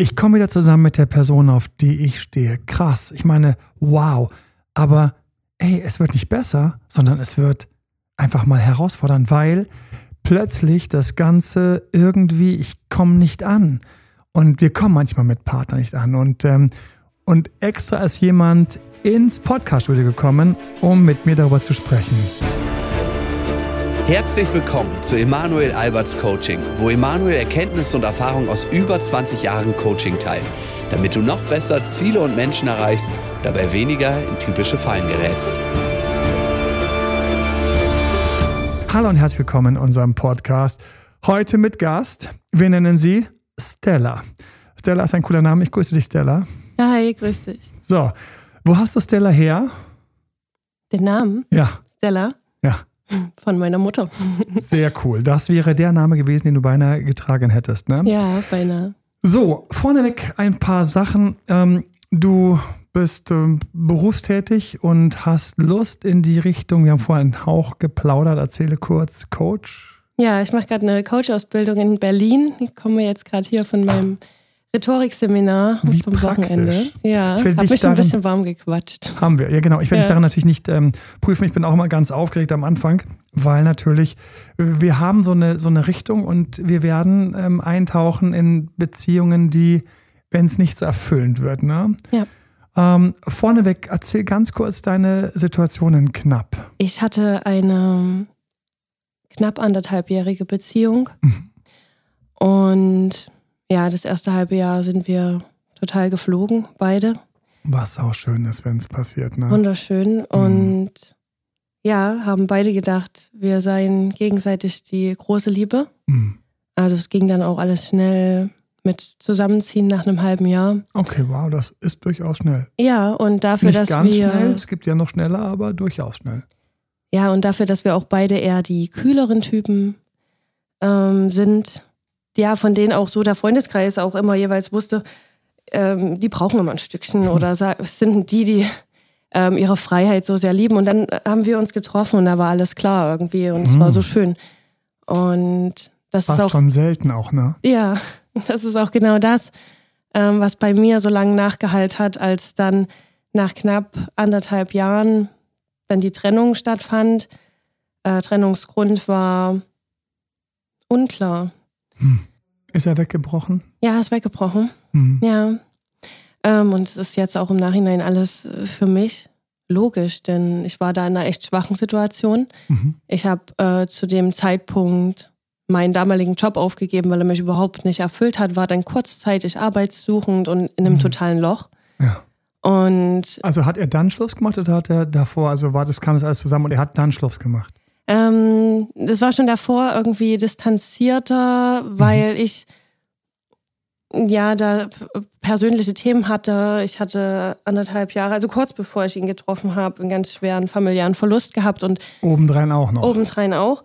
ich komme wieder zusammen mit der Person, auf die ich stehe. Krass. Ich meine, wow. Aber ey, es wird nicht besser, sondern es wird einfach mal herausfordernd, weil plötzlich das Ganze irgendwie, ich komme nicht an. Und wir kommen manchmal mit Partnern nicht an. Und, ähm, und extra ist jemand ins Podcast-Studio gekommen, um mit mir darüber zu sprechen. Herzlich willkommen zu Emanuel Alberts Coaching, wo Emanuel Erkenntnisse und Erfahrung aus über 20 Jahren Coaching teilt, damit du noch besser Ziele und Menschen erreichst, dabei weniger in typische Fallen gerätst. Hallo und herzlich willkommen in unserem Podcast. Heute mit Gast. Wir nennen sie Stella. Stella ist ein cooler Name. Ich grüße dich, Stella. Hi, grüß dich. So, wo hast du Stella her? Den Namen? Ja. Stella? Von meiner Mutter. Sehr cool. Das wäre der Name gewesen, den du beinahe getragen hättest, ne? Ja, beinahe. So, vorneweg ein paar Sachen. Ähm, du bist ähm, berufstätig und hast Lust in die Richtung, wir haben vorhin einen Hauch geplaudert, erzähle kurz, Coach. Ja, ich mache gerade eine Coach-Ausbildung in Berlin. Ich komme jetzt gerade hier von meinem Rhetorikseminar Wie vom praktisch. Wochenende. Ja, Ich will hab dich mich schon ein darin- bisschen warm gequatscht. Haben wir, ja genau. Ich werde dich Ja. daran natürlich nicht ähm, prüfen. Ich bin auch immer ganz aufgeregt am Anfang, weil natürlich wir haben so eine, so eine Richtung und wir werden ähm, eintauchen in Beziehungen, die, wenn es nicht so erfüllend wird. Ne? Ja. Ähm, vorneweg, erzähl ganz kurz deine Situationen knapp. Ich hatte eine knapp anderthalbjährige Beziehung. Mhm. Und ja, das erste halbe Jahr sind wir total geflogen, beide. Was auch schön ist, wenn es passiert. Ne? Wunderschön. Und ja, haben beide gedacht, wir seien gegenseitig die große Liebe. Mhm. Also es ging dann auch alles schnell mit Zusammenziehen nach einem halben Jahr. Okay, wow, das ist durchaus schnell. Ja, und dafür, Nicht dass ganz wir schnell, es gibt ja noch schneller, aber durchaus schnell. ja und dafür, dass wir auch beide eher die kühleren Typen ähm, sind, ja, von denen auch so der Freundeskreis auch immer jeweils wusste, ähm, die brauchen immer ein Stückchen oder es sind die, die ähm, ihre Freiheit so sehr lieben. Und dann haben wir uns getroffen und da war alles klar irgendwie und es war so schön. Und das ist Fast auch schon selten auch, ne? Ja, das ist auch genau das, ähm, was bei mir so lange nachgehalt hat, als dann nach knapp anderthalb Jahren dann die Trennung stattfand. Äh, Trennungsgrund war unklar. Ist er weggebrochen? Ja, ist weggebrochen. Mhm. Ja. Ähm, und es ist jetzt auch im Nachhinein alles äh, für mich logisch, denn ich war da in einer echt schwachen Situation. Mhm. Ich habe äh, zu dem Zeitpunkt meinen damaligen Job aufgegeben, weil er mich überhaupt nicht erfüllt hat, war dann kurzzeitig arbeitssuchend und in einem totalen Loch. Ja. Und Also hat er dann Schluss gemacht oder hat er davor, also war das, kam das alles zusammen und er hat dann Schluss gemacht? Ähm, das war schon davor irgendwie distanzierter, weil ich ja da persönliche Themen hatte. Ich hatte anderthalb Jahre, also kurz bevor ich ihn getroffen habe, einen ganz schweren familiären Verlust gehabt und Obendrein auch noch. obendrein auch.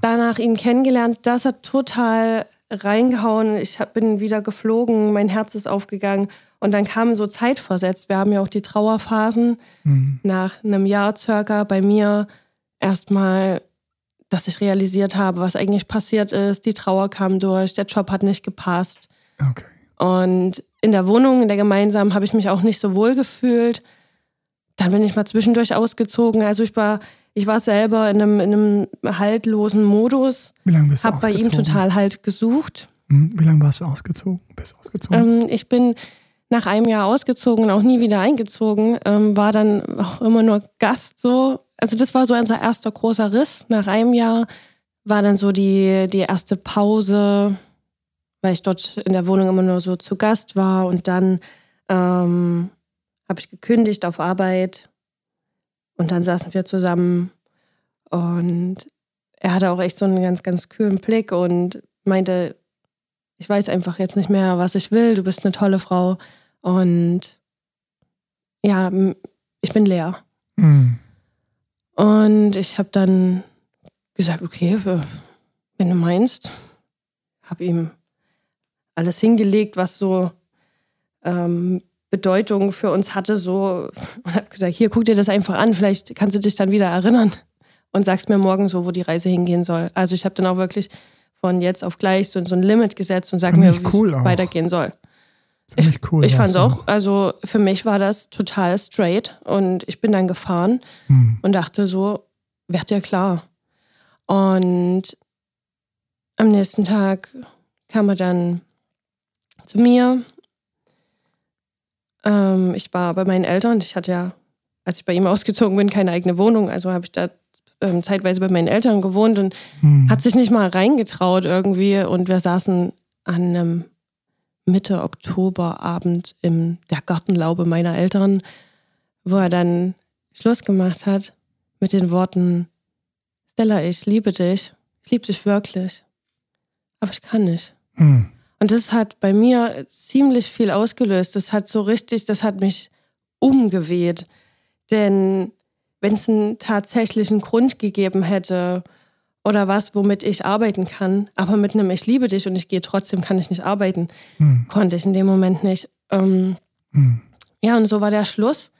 Danach ihn kennengelernt, das hat total reingehauen. Ich hab, bin wieder geflogen, mein Herz ist aufgegangen. Und dann kamen so zeitversetzt. Wir haben ja auch die Trauerphasen. Nach einem Jahr circa bei mir erstmal, dass ich realisiert habe, was eigentlich passiert ist. Die Trauer kam durch, der Job hat nicht gepasst. Okay. Und in der Wohnung, in der gemeinsamen, habe ich mich auch nicht so wohl gefühlt. Dann bin ich mal zwischendurch ausgezogen. Also ich war, ich war selber in einem, in einem haltlosen Modus, Wie lange bist du habe bei ihm total Halt gesucht. Hm, Wie lange warst du ausgezogen? Bist du ausgezogen? Ähm, ich bin nach einem Jahr ausgezogen und auch nie wieder eingezogen, ähm, war dann auch immer nur Gast so. Also das war so unser erster großer Riss. Nach einem Jahr war dann so die, die erste Pause, weil ich dort in der Wohnung immer nur so zu Gast war und dann ähm, habe ich gekündigt auf Arbeit und dann saßen wir zusammen und er hatte auch echt so einen ganz, ganz kühlen Blick und meinte, ich weiß einfach jetzt nicht mehr, was ich will. Du bist eine tolle Frau. Und ja, ich bin leer. Hm. Und ich habe dann gesagt, okay, äh, wenn du meinst, habe ihm alles hingelegt, was so ähm, Bedeutung für uns hatte, so und habe gesagt, hier guck dir das einfach an, vielleicht kannst du dich dann wieder erinnern und sagst mir morgen so, wo die Reise hingehen soll. Also ich habe dann auch wirklich von jetzt auf gleich so, so ein Limit gesetzt und sag mir, wie cool es weitergehen soll. Ziemlich cool. Ich fand es auch, also für mich war das total straight und ich bin dann gefahren Hm. und dachte so, werd dir klar. Und am nächsten Tag kam er dann zu mir. Ähm, ich war bei meinen Eltern. Ich hatte ja, als ich bei ihm ausgezogen bin, keine eigene Wohnung. Also habe ich da ähm, zeitweise bei meinen Eltern gewohnt und Hm. hat sich nicht mal reingetraut irgendwie. Und wir saßen an einem Mitte Oktoberabend in der Gartenlaube meiner Eltern, wo er dann Schluss gemacht hat mit den Worten, Stella, ich liebe dich, ich liebe dich wirklich, aber ich kann nicht. Hm. Und das hat bei mir ziemlich viel ausgelöst. Das hat so richtig, das hat mich umgeweht. Denn wenn es einen tatsächlichen Grund gegeben hätte oder was, womit ich arbeiten kann, aber mit einem Ich liebe dich und ich gehe trotzdem, kann ich nicht arbeiten, Hm. konnte ich in dem Moment nicht. Ähm, Hm. ja, und so war der Schluss.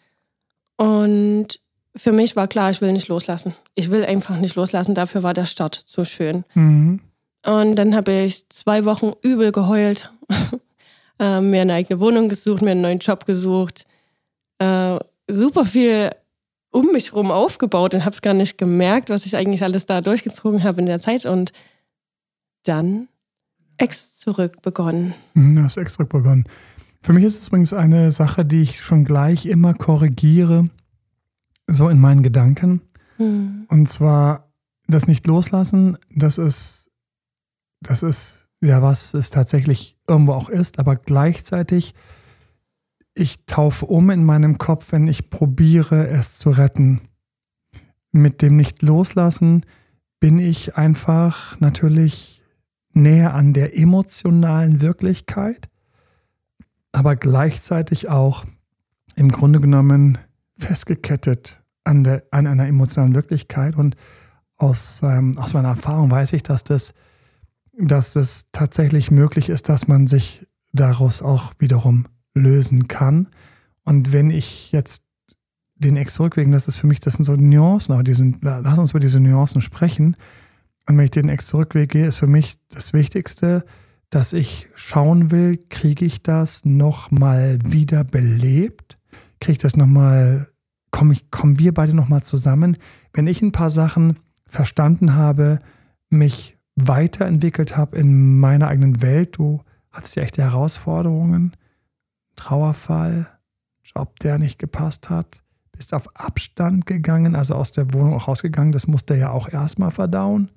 Und für mich war klar, ich will nicht loslassen. Ich will einfach nicht loslassen. Dafür war der Start zu schön. Hm. Und dann habe ich zwei Wochen übel geheult, äh, mir eine eigene Wohnung gesucht, mir einen neuen Job gesucht, äh, super viel um mich rum aufgebaut und habe es gar nicht gemerkt, was ich eigentlich alles da durchgezogen habe in der Zeit. Und dann Ex zurück begonnen. Hm, Du hast extra begonnen. Für mich ist es übrigens eine Sache, die ich schon gleich immer korrigiere, so in meinen Gedanken. Hm. Und zwar das nicht loslassen, das ist, das ist ja was es tatsächlich irgendwo auch ist, aber gleichzeitig ich taufe um in meinem Kopf, wenn ich probiere, es zu retten. Mit dem nicht loslassen bin ich einfach natürlich näher an der emotionalen Wirklichkeit, aber gleichzeitig auch im Grunde genommen festgekettet an, der, an einer emotionalen Wirklichkeit. Und aus, ähm, aus meiner Erfahrung weiß ich, dass das, dass das tatsächlich möglich ist, dass man sich daraus auch wiederum lösen kann. Und wenn ich jetzt den Ex zurückwegen, das ist für mich, das sind so Nuancen, aber die sind, lass uns über diese Nuancen sprechen. Und wenn ich den Ex zurückwege, ist für mich das Wichtigste, dass ich schauen will, kriege ich das nochmal wieder belebt? Kriege ich das nochmal, kommen ich, kommen wir beide nochmal zusammen? Wenn ich ein paar Sachen verstanden habe, mich weiterentwickelt habe in meiner eigenen Welt, du hattest ja echte Herausforderungen, Trauerfall, Job, der nicht gepasst hat, bist auf Abstand gegangen, also aus der Wohnung auch rausgegangen, das musste er ja auch erstmal verdauen.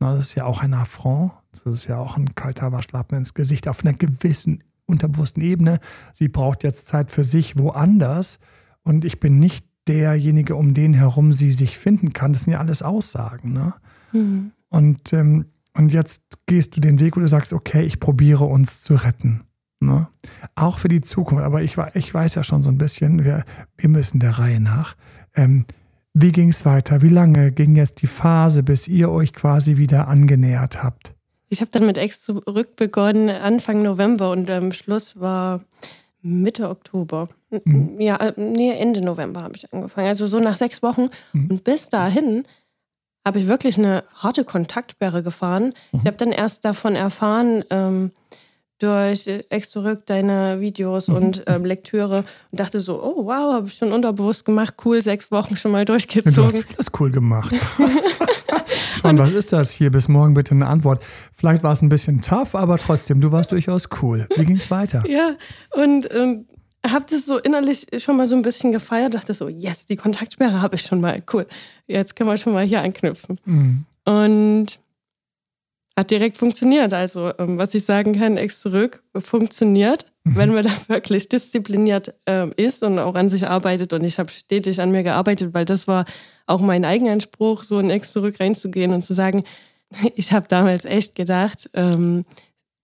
Na, das ist ja auch ein Affront, das ist ja auch ein kalter Waschlappen ins Gesicht auf einer gewissen unterbewussten Ebene. Sie braucht jetzt Zeit für sich woanders und ich bin nicht derjenige, um den herum sie sich finden kann. Das sind ja alles Aussagen. Ne? Hm. Und, ähm, und jetzt gehst du den Weg, wo du sagst, okay, ich probiere uns zu retten. Ne? Auch für die Zukunft. Aber ich, ich weiß ja schon so ein bisschen, wir, wir müssen der Reihe nach. Ähm, wie ging es weiter? Wie lange ging jetzt die Phase, bis ihr euch quasi wieder angenähert habt? Ich habe dann mit Ex zurück begonnen Anfang November und am Schluss war Mitte Oktober. Mhm. Ja, äh, nee, Ende November habe ich angefangen. Also so nach sechs Wochen. Mhm. Und bis dahin habe ich wirklich eine harte Kontaktsperre gefahren. Mhm. Ich habe dann erst davon erfahren, ähm, durch äh, Ex zurück deine Videos Mhm. und ähm, Lektüre und dachte so, oh wow, habe ich schon unterbewusst gemacht, cool, sechs Wochen schon mal Du hast durchgezogen. vieles cool gemacht. Schon, was ist das hier? Bis morgen bitte eine Antwort. Vielleicht war es ein bisschen tough, aber trotzdem, du warst durchaus cool. Wie ging es weiter? Ja, und ähm, habe das so innerlich schon mal so ein bisschen gefeiert, dachte so, yes, die Kontaktsperre habe ich schon mal, cool. Jetzt können wir schon mal hier anknüpfen. Mhm. Und hat direkt funktioniert. Also, ähm, was ich sagen kann, Ex zurück funktioniert, wenn man da wirklich diszipliniert ähm, ist und auch an sich arbeitet. Und ich habe stetig an mir gearbeitet, weil das war auch mein Eigenanspruch, so in Ex zurück reinzugehen und zu sagen, ich habe damals echt gedacht, ähm,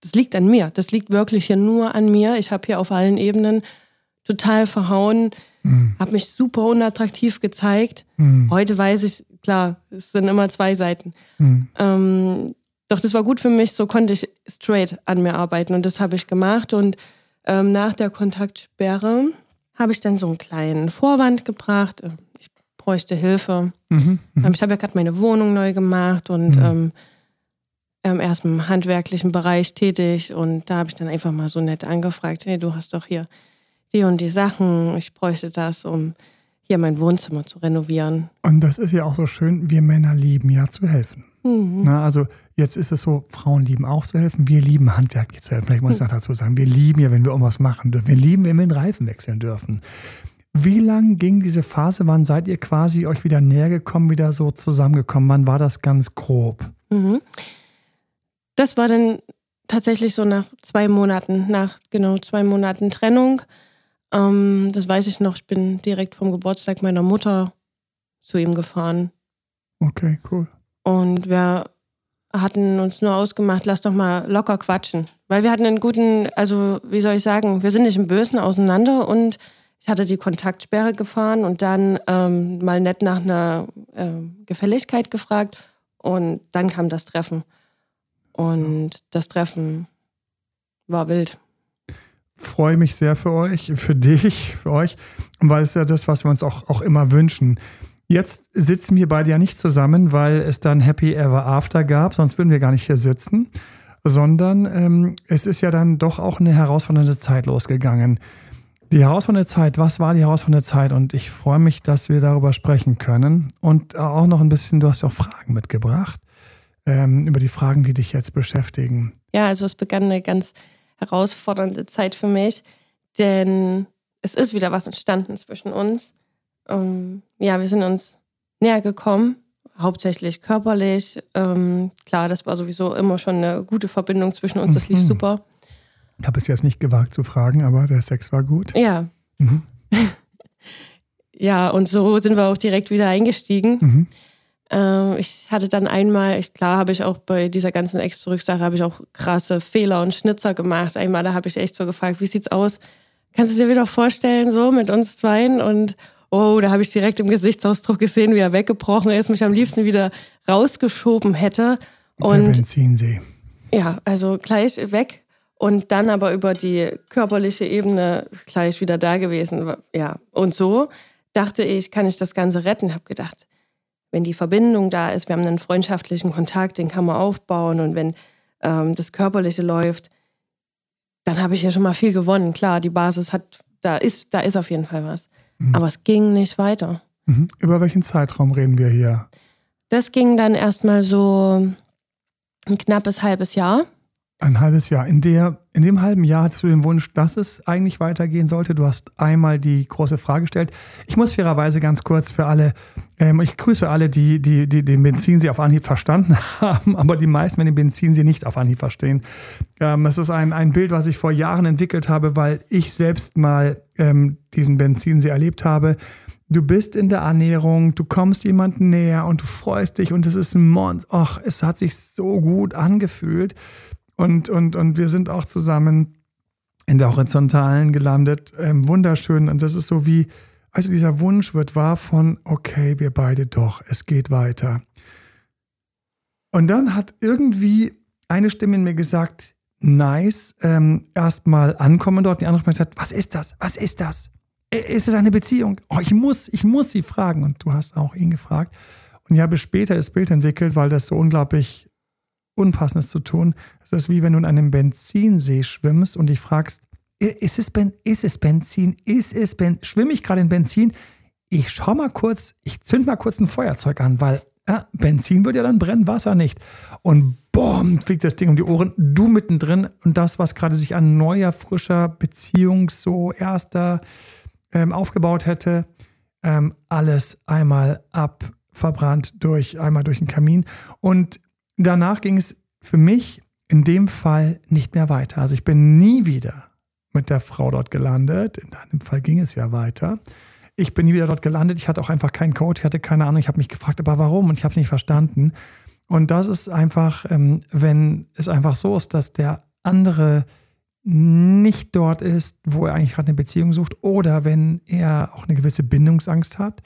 das liegt an mir. Das liegt wirklich hier nur an mir. Ich habe hier auf allen Ebenen total verhauen, Mhm. habe mich super unattraktiv gezeigt. Mhm. Heute weiß ich, klar, es sind immer zwei Seiten. Mhm. Ähm, doch das war gut für mich, so konnte ich straight an mir arbeiten und das habe ich gemacht. Und ähm, nach der Kontaktsperre habe ich dann so einen kleinen Vorwand gebracht. äh, Ich bräuchte Hilfe. Mhm. Mhm. Ähm, Ich habe ja gerade meine Wohnung neu gemacht und Mhm. ähm, ähm, erst im handwerklichen Bereich tätig und da habe ich dann einfach mal so nett angefragt, hey, du hast doch hier die und die Sachen, ich bräuchte das, um hier mein Wohnzimmer zu renovieren. Und das ist ja auch so schön, wir Männer lieben ja zu helfen. Mhm. Na, also jetzt ist es so, Frauen lieben auch zu helfen, wir lieben handwerklich zu helfen. Vielleicht muss ich noch dazu sagen, wir lieben ja, wenn wir irgendwas machen dürfen. Wir lieben, wenn wir den Reifen wechseln dürfen. Wie lang ging diese Phase? Wann seid ihr quasi euch wieder näher gekommen, wieder so zusammengekommen? Wann war das ganz grob? Mhm. Das war dann tatsächlich so nach zwei Monaten, nach genau zwei Monaten Trennung. Ähm, das weiß ich noch. Ich bin direkt vom Geburtstag meiner Mutter zu ihm gefahren. Okay, cool. Und wir hatten uns nur ausgemacht, lass doch mal locker quatschen. Weil wir hatten einen guten, also wie soll ich sagen, wir sind nicht im Bösen auseinander und ich hatte die Kontaktsperre gefahren und dann ähm, mal nett nach einer äh, Gefälligkeit gefragt und dann kam das Treffen. Und das Treffen war wild freue mich sehr für euch, für dich, für euch, weil es ja das, was wir uns auch, auch immer wünschen. Jetzt sitzen wir beide ja nicht zusammen, weil es dann Happy Ever After gab, sonst würden wir gar nicht hier sitzen, sondern ähm, es ist ja dann doch auch eine herausfordernde Zeit losgegangen. Die herausfordernde Zeit, was war die herausfordernde Zeit? Und ich freue mich, dass wir darüber sprechen können. Und auch noch ein bisschen, du hast ja auch Fragen mitgebracht, ähm, über die Fragen, die dich jetzt beschäftigen. Ja, also es begann eine ganz herausfordernde Zeit für mich, denn es ist wieder was entstanden zwischen uns. Ähm, ja, wir sind uns näher gekommen, hauptsächlich körperlich. Ähm, klar, das war sowieso immer schon eine gute Verbindung zwischen uns, das lief mhm. super. Ich habe es jetzt nicht gewagt zu fragen, aber der Sex war gut. Ja. Mhm. ja, und so sind wir auch direkt wieder eingestiegen. Mhm. Ähm, ich hatte dann einmal, ich, klar habe ich auch bei dieser ganzen Ex-Zurück-Sache, habe ich auch krasse Fehler und Schnitzer gemacht. Einmal, da habe ich echt so gefragt, wie sieht's aus? Kannst du dir wieder vorstellen, so mit uns zweien? Und oh, da habe ich direkt im Gesichtsausdruck gesehen, wie er weggebrochen ist, mich am liebsten wieder rausgeschoben hätte. Und Der Benzinsee. Ja, also gleich weg und dann aber über die körperliche Ebene gleich wieder da gewesen. Ja, und so dachte ich, kann ich das Ganze retten. Habe gedacht, wenn die Verbindung da ist, wir haben einen freundschaftlichen Kontakt, den kann man aufbauen und wenn ähm, das Körperliche läuft, dann habe ich ja schon mal viel gewonnen. Klar, die Basis hat, da ist, da ist auf jeden Fall was. Mhm. Aber es ging nicht weiter. Mhm. Über welchen Zeitraum reden wir hier? Das ging dann erstmal so ein knappes halbes Jahr. Ein halbes Jahr. In, der, in dem halben Jahr hattest du den Wunsch, dass es eigentlich weitergehen sollte. Du hast einmal die große Frage gestellt. Ich muss fairerweise ganz kurz für alle, ähm, ich grüße alle, die, die, die den Benzinsee auf Anhieb verstanden haben, aber die meisten werden den Benzinsee nicht auf Anhieb verstehen. Ähm, es ist ein, ein Bild, was ich vor Jahren entwickelt habe, weil ich selbst mal ähm, diesen Benzinsee erlebt habe. Du bist in der Annäherung, du kommst jemandem näher und du freust dich und es ist ein Monster. Ach, es hat sich so gut angefühlt. Und, und, und wir sind auch zusammen in der Horizontalen gelandet. Ähm, wunderschön. Und das ist so wie, also dieser Wunsch wird wahr von, okay, wir beide doch, es geht weiter. Und dann hat irgendwie eine Stimme in mir gesagt, nice, ähm, erstmal ankommen dort. Die andere hat gesagt, was ist das? Was ist das? Ist es eine Beziehung? Oh, ich muss, ich muss sie fragen. Und du hast auch ihn gefragt. Und ich habe später das Bild entwickelt, weil das so unglaublich Unpassendes zu tun. Es ist wie wenn du in einem Benzinsee schwimmst und dich fragst, ist es, ben, ist es Benzin? Ist es Benzin? Schwimme ich gerade in Benzin? Ich schau mal kurz, ich zünd mal kurz ein Feuerzeug an, weil ja, Benzin wird ja dann brennen, Wasser nicht. Und boom, fliegt das Ding um die Ohren, du mittendrin und das, was gerade sich an neuer, frischer Beziehung so erster ähm, aufgebaut hätte, ähm, alles einmal abverbrannt durch, einmal durch den Kamin. Und danach ging es für mich in dem Fall nicht mehr weiter. Also ich bin nie wieder mit der Frau dort gelandet. In deinem Fall ging es ja weiter. Ich bin nie wieder dort gelandet. Ich hatte auch einfach keinen Coach, ich hatte keine Ahnung. Ich habe mich gefragt, aber warum? Und ich habe es nicht verstanden. Und das ist einfach, ähm, wenn es einfach so ist, dass der andere nicht dort ist, wo er eigentlich gerade eine Beziehung sucht, oder wenn er auch eine gewisse Bindungsangst hat,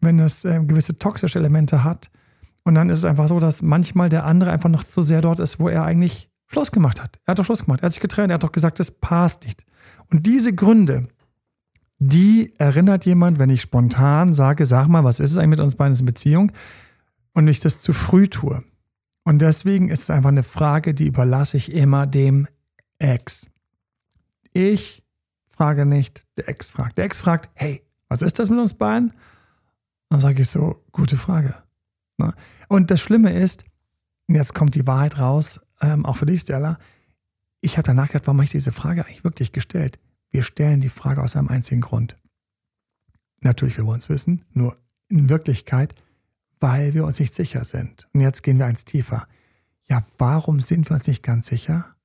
wenn es äh, gewisse toxische Elemente hat, und dann ist es einfach so, dass manchmal der andere einfach noch zu sehr dort ist, wo er eigentlich Schluss gemacht hat. Er hat doch Schluss gemacht. Er hat sich getrennt. Er hat doch gesagt, es passt nicht. Und diese Gründe, die erinnert jemand, wenn ich spontan sage, sag mal, was ist es eigentlich mit uns beiden in Beziehung? Und ich das zu früh tue. Und deswegen ist es einfach eine Frage, die überlasse ich immer dem Ex. Ich frage nicht, der Ex fragt. Der Ex fragt, hey, was ist das mit uns beiden? Dann sage ich so, gute Frage. Ne? Und das Schlimme ist, jetzt kommt die Wahrheit raus, ähm, auch für dich, Stella. Ich habe danach gedacht, warum habe ich diese Frage eigentlich wirklich gestellt? Wir stellen die Frage aus einem einzigen Grund. Natürlich, wir wollen es wissen, nur in Wirklichkeit, weil wir uns nicht sicher sind. Und jetzt gehen wir eins tiefer. Ja, warum sind wir uns nicht ganz sicher?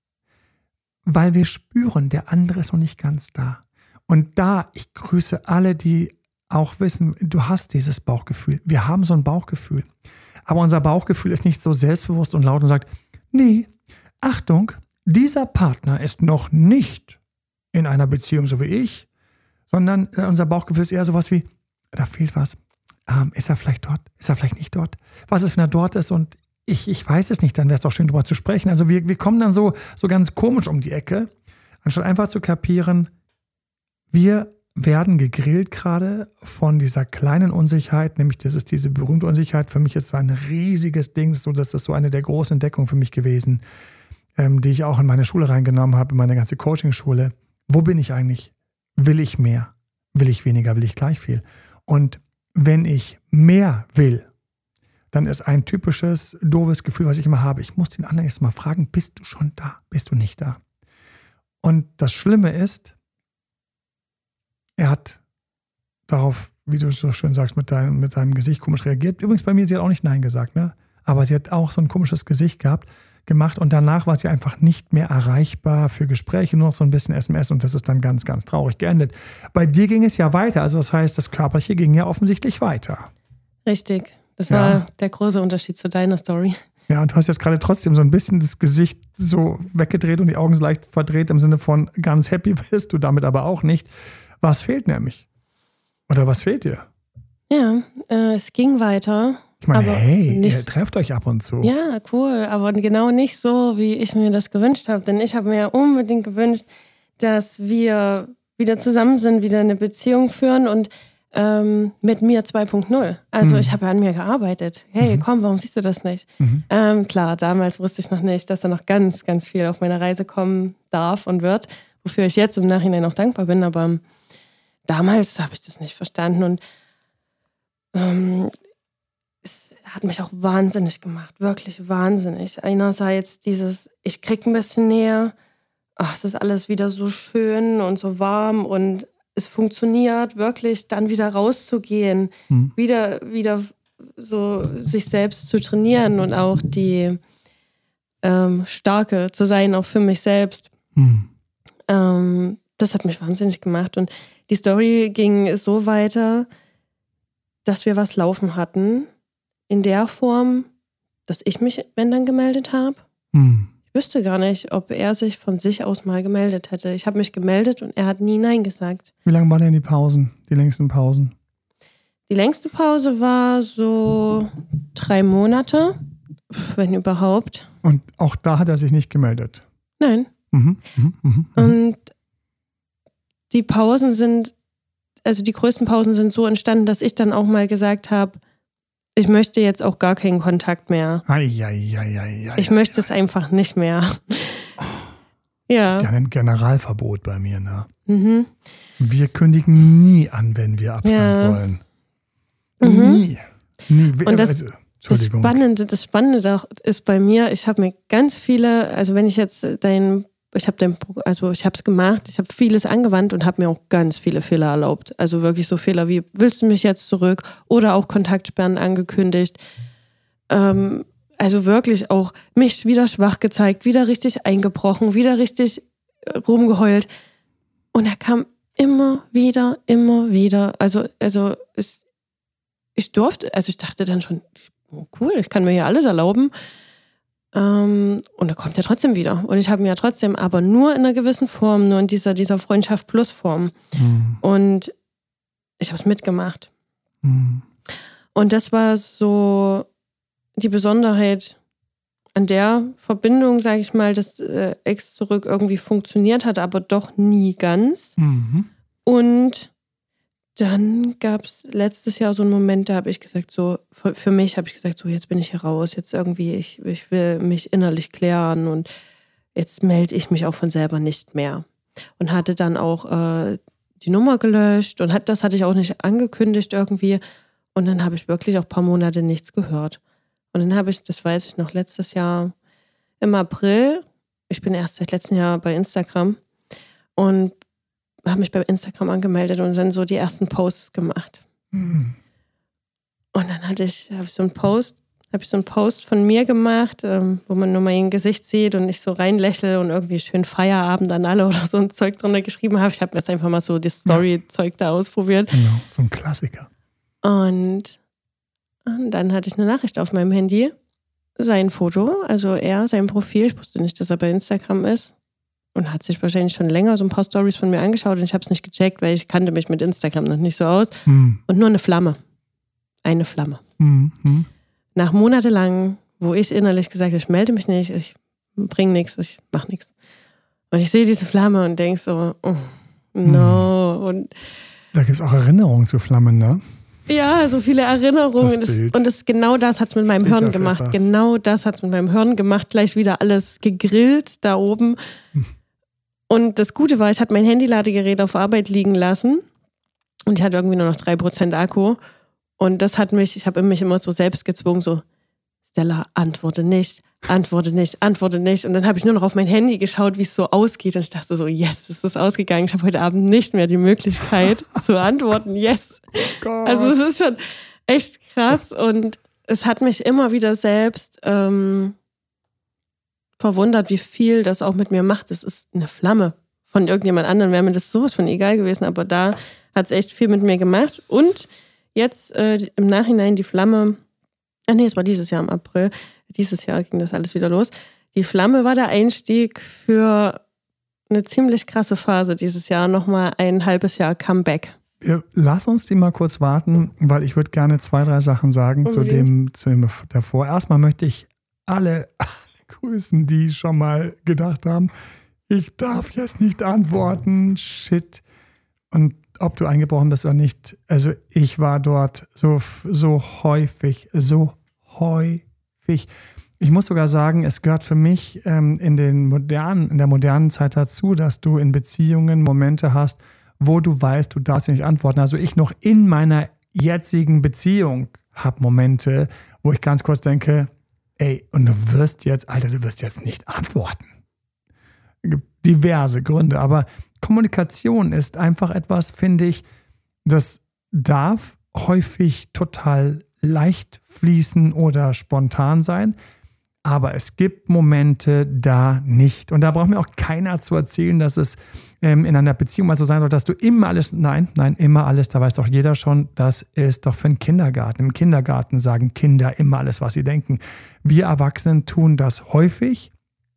Weil wir spüren, der andere ist noch nicht ganz da. Und da, ich grüße alle, die auch wissen, du hast dieses Bauchgefühl. Wir haben so ein Bauchgefühl. Aber unser Bauchgefühl ist nicht so selbstbewusst und laut und sagt, nee, Achtung, dieser Partner ist noch nicht in einer Beziehung so wie ich, sondern äh, unser Bauchgefühl ist eher sowas wie, da fehlt was. Ähm, ist er vielleicht dort? Ist er vielleicht nicht dort? Was ist, wenn er dort ist und ich, ich weiß es nicht, dann wäre es doch schön, darüber zu sprechen. Also wir, wir kommen dann so, so ganz komisch um die Ecke, anstatt einfach zu kapieren, wir werden gegrillt gerade von dieser kleinen Unsicherheit, nämlich das ist diese berühmte Unsicherheit. Für mich ist es ein riesiges Ding, so das ist so eine der großen Entdeckungen für mich gewesen, ähm, die ich auch in meine Schule reingenommen habe, in meine ganze Coaching-Schule. Wo bin ich eigentlich? Will ich mehr? Will ich weniger? Will ich gleich viel? Und wenn ich mehr will, dann ist ein typisches doofes Gefühl, was ich immer habe. Ich muss den anderen jetzt mal fragen, bist du schon da? Bist du nicht da? Und das Schlimme ist, er hat darauf, wie du so schön sagst, mit, deinem, mit seinem Gesicht komisch reagiert. Übrigens bei mir, sie hat auch nicht Nein gesagt, ne? Aber sie hat auch so ein komisches Gesicht gehabt, gemacht und danach war sie einfach nicht mehr erreichbar für Gespräche, nur noch so ein bisschen SMS und das ist dann ganz, ganz traurig geendet. Bei dir ging es ja weiter, also das heißt, das Körperliche ging ja offensichtlich weiter. Richtig. Das ja. war der große Unterschied zu deiner Story. Ja, und du hast jetzt gerade trotzdem so ein bisschen das Gesicht so weggedreht und die Augen so leicht verdreht im Sinne von ganz happy bist du damit aber auch nicht. Was fehlt nämlich? Oder was fehlt dir? Ja, äh, es ging weiter. Ich meine, hey, nicht, ihr trefft euch ab und zu. Ja, cool, aber genau nicht so, wie ich mir das gewünscht habe. Denn ich habe mir ja unbedingt gewünscht, dass wir wieder zusammen sind, wieder eine Beziehung führen und ähm, mit mir 2.0. Also mhm. ich habe ja an mir gearbeitet. Hey, mhm. komm, warum siehst du das nicht? Mhm. Ähm, klar, damals wusste ich noch nicht, dass da noch ganz, ganz viel auf meiner Reise kommen darf und wird, wofür ich jetzt im Nachhinein auch dankbar bin. Aber damals habe ich das nicht verstanden und ähm, es hat mich auch wahnsinnig gemacht, wirklich wahnsinnig. Einerseits dieses, ich krieg ein bisschen näher, ach, es ist alles wieder so schön und so warm und es funktioniert wirklich, dann wieder rauszugehen, mhm. wieder, wieder so sich selbst zu trainieren und auch die ähm, Starke zu sein, auch für mich selbst. Mhm. Ähm, das hat mich wahnsinnig gemacht. Und die Story ging so weiter, dass wir was laufen hatten, in der Form, dass ich mich, wenn dann, gemeldet habe. Hm. Ich wüsste gar nicht, ob er sich von sich aus mal gemeldet hätte. Ich habe mich gemeldet und er hat nie Nein gesagt. Wie lange waren denn die Pausen, die längsten Pausen? Die längste Pause war so drei Monate, wenn überhaupt. Und auch da hat er sich nicht gemeldet? Nein. Mhm, mh, mh, mh. Und die Pausen sind, also die größten Pausen sind so entstanden, dass ich dann auch mal gesagt habe, ich möchte jetzt auch gar keinen Kontakt mehr. Ei, ei, ei, ich möchte es einfach nicht mehr. ja. Ja, ein Generalverbot bei mir, ne? Mhm. Wir kündigen nie an, wenn wir Abstand ja. wollen. Mhm. Nie. Nie. Und das, also, das Spannende, das Spannende ist bei mir, ich habe mir ganz viele, also wenn ich jetzt deinen ich habe also ich habe es gemacht, ich habe vieles angewandt und habe mir auch ganz viele Fehler erlaubt. Also wirklich so Fehler wie, willst du mich jetzt zurück? Oder auch Kontaktsperren angekündigt. Ähm, also wirklich auch mich wieder schwach gezeigt, wieder richtig eingebrochen, wieder richtig äh, rumgeheult. Und er kam immer wieder, immer wieder. Also, also es, ich durfte, also ich dachte dann schon, cool, ich kann mir hier alles erlauben. Ähm, und da kommt er trotzdem wieder. Und ich habe mir ja trotzdem, aber nur in einer gewissen Form, nur in dieser, dieser Freundschaft plus Form. Mhm. Und ich habe es mitgemacht. Mhm. Und das war so die Besonderheit an der Verbindung, sage ich mal, dass äh, Ex zurück irgendwie funktioniert hat, aber doch nie ganz. Mhm. Und dann gab es letztes Jahr so einen Moment, da habe ich gesagt, so, für, für mich habe ich gesagt, so, jetzt bin ich hier raus, jetzt irgendwie, ich, ich will mich innerlich klären und jetzt melde ich mich auch von selber nicht mehr. Und hatte dann auch äh, die Nummer gelöscht und hat, das hatte ich auch nicht angekündigt irgendwie. Und dann habe ich wirklich auch ein paar Monate nichts gehört. Und dann habe ich, das weiß ich noch, letztes Jahr im April, ich bin erst seit letztem Jahr bei Instagram und habe mich bei Instagram angemeldet und dann so die ersten Posts gemacht. Mhm. Und dann hatte ich, habe ich so einen Post, habe ich so einen Post von mir gemacht, ähm, wo man nur mal ein Gesicht sieht und ich so reinlächle und irgendwie schön Feierabend an alle oder so ein Zeug drunter geschrieben habe. Ich habe jetzt einfach mal so das Story-Zeug da ausprobiert. Genau, so ein Klassiker. Und, und dann hatte ich eine Nachricht auf meinem Handy. Sein Foto, also er, sein Profil, ich wusste nicht, dass er bei Instagram ist, und hat sich wahrscheinlich schon länger so ein paar Stories von mir angeschaut und ich habe es nicht gecheckt, weil ich kannte mich mit Instagram noch nicht so aus. Mhm. Und nur eine Flamme. Eine Flamme. Mhm. Nach monatelang, wo ich innerlich gesagt habe, ich melde mich nicht, ich bringe nichts, ich mache nichts. Und ich sehe diese Flamme und denke so, oh, no. Mhm. Und da gibt es auch Erinnerungen zu Flammen, ne? Ja, so viele Erinnerungen. Das das, und das, genau das hat es mit meinem Hirn gemacht. Etwas. Genau das hat es mit meinem Hirn gemacht. Gleich wieder alles gegrillt da oben. Und das Gute war, ich hatte mein Handyladegerät auf Arbeit liegen lassen und ich hatte irgendwie nur noch 3% Akku. Und das hat mich, ich habe mich immer so selbst gezwungen, so, Stella, antworte nicht, antworte nicht, antworte nicht. Und dann habe ich nur noch auf mein Handy geschaut, wie es so ausgeht. Und ich dachte so, yes, es ist ausgegangen. Ich habe heute Abend nicht mehr die Möglichkeit zu antworten. Yes. Oh also es ist schon echt krass. Und es hat mich immer wieder selbst ähm, verwundert, wie viel das auch mit mir macht. Es ist eine Flamme. Von irgendjemand anderem wäre mir das sowas von egal gewesen, aber da hat es echt viel mit mir gemacht. Und jetzt äh, im Nachhinein die Flamme, ah nee, es war dieses Jahr im April, dieses Jahr ging das alles wieder los. Die Flamme war der Einstieg für eine ziemlich krasse Phase dieses Jahr, nochmal ein halbes Jahr Comeback. Lass uns die mal kurz warten, weil ich würde gerne zwei, drei Sachen sagen zu dem, zu dem davor. Erstmal möchte ich alle, grüßen, die schon mal gedacht haben, ich darf jetzt nicht antworten, shit. Und ob du eingebrochen bist oder nicht, also ich war dort so, so häufig, so häufig. Ich muss sogar sagen, es gehört für mich ähm, in, den modernen, in der modernen Zeit dazu, dass du in Beziehungen Momente hast, wo du weißt, du darfst nicht antworten. Also ich noch in meiner jetzigen Beziehung habe Momente, wo ich ganz kurz denke, ey, und du wirst jetzt, Alter, du wirst jetzt nicht antworten. Es gibt diverse Gründe, aber Kommunikation ist einfach etwas, finde ich, das darf häufig total leicht fließen oder spontan sein. Aber es gibt Momente da nicht. Und da braucht mir auch keiner zu erzählen, dass es ähm, in einer Beziehung mal so sein soll, dass du immer alles, nein, nein, immer alles, da weiß doch jeder schon, das ist doch für einen Kindergarten. Im Kindergarten sagen Kinder immer alles, was sie denken. Wir Erwachsenen tun das häufig,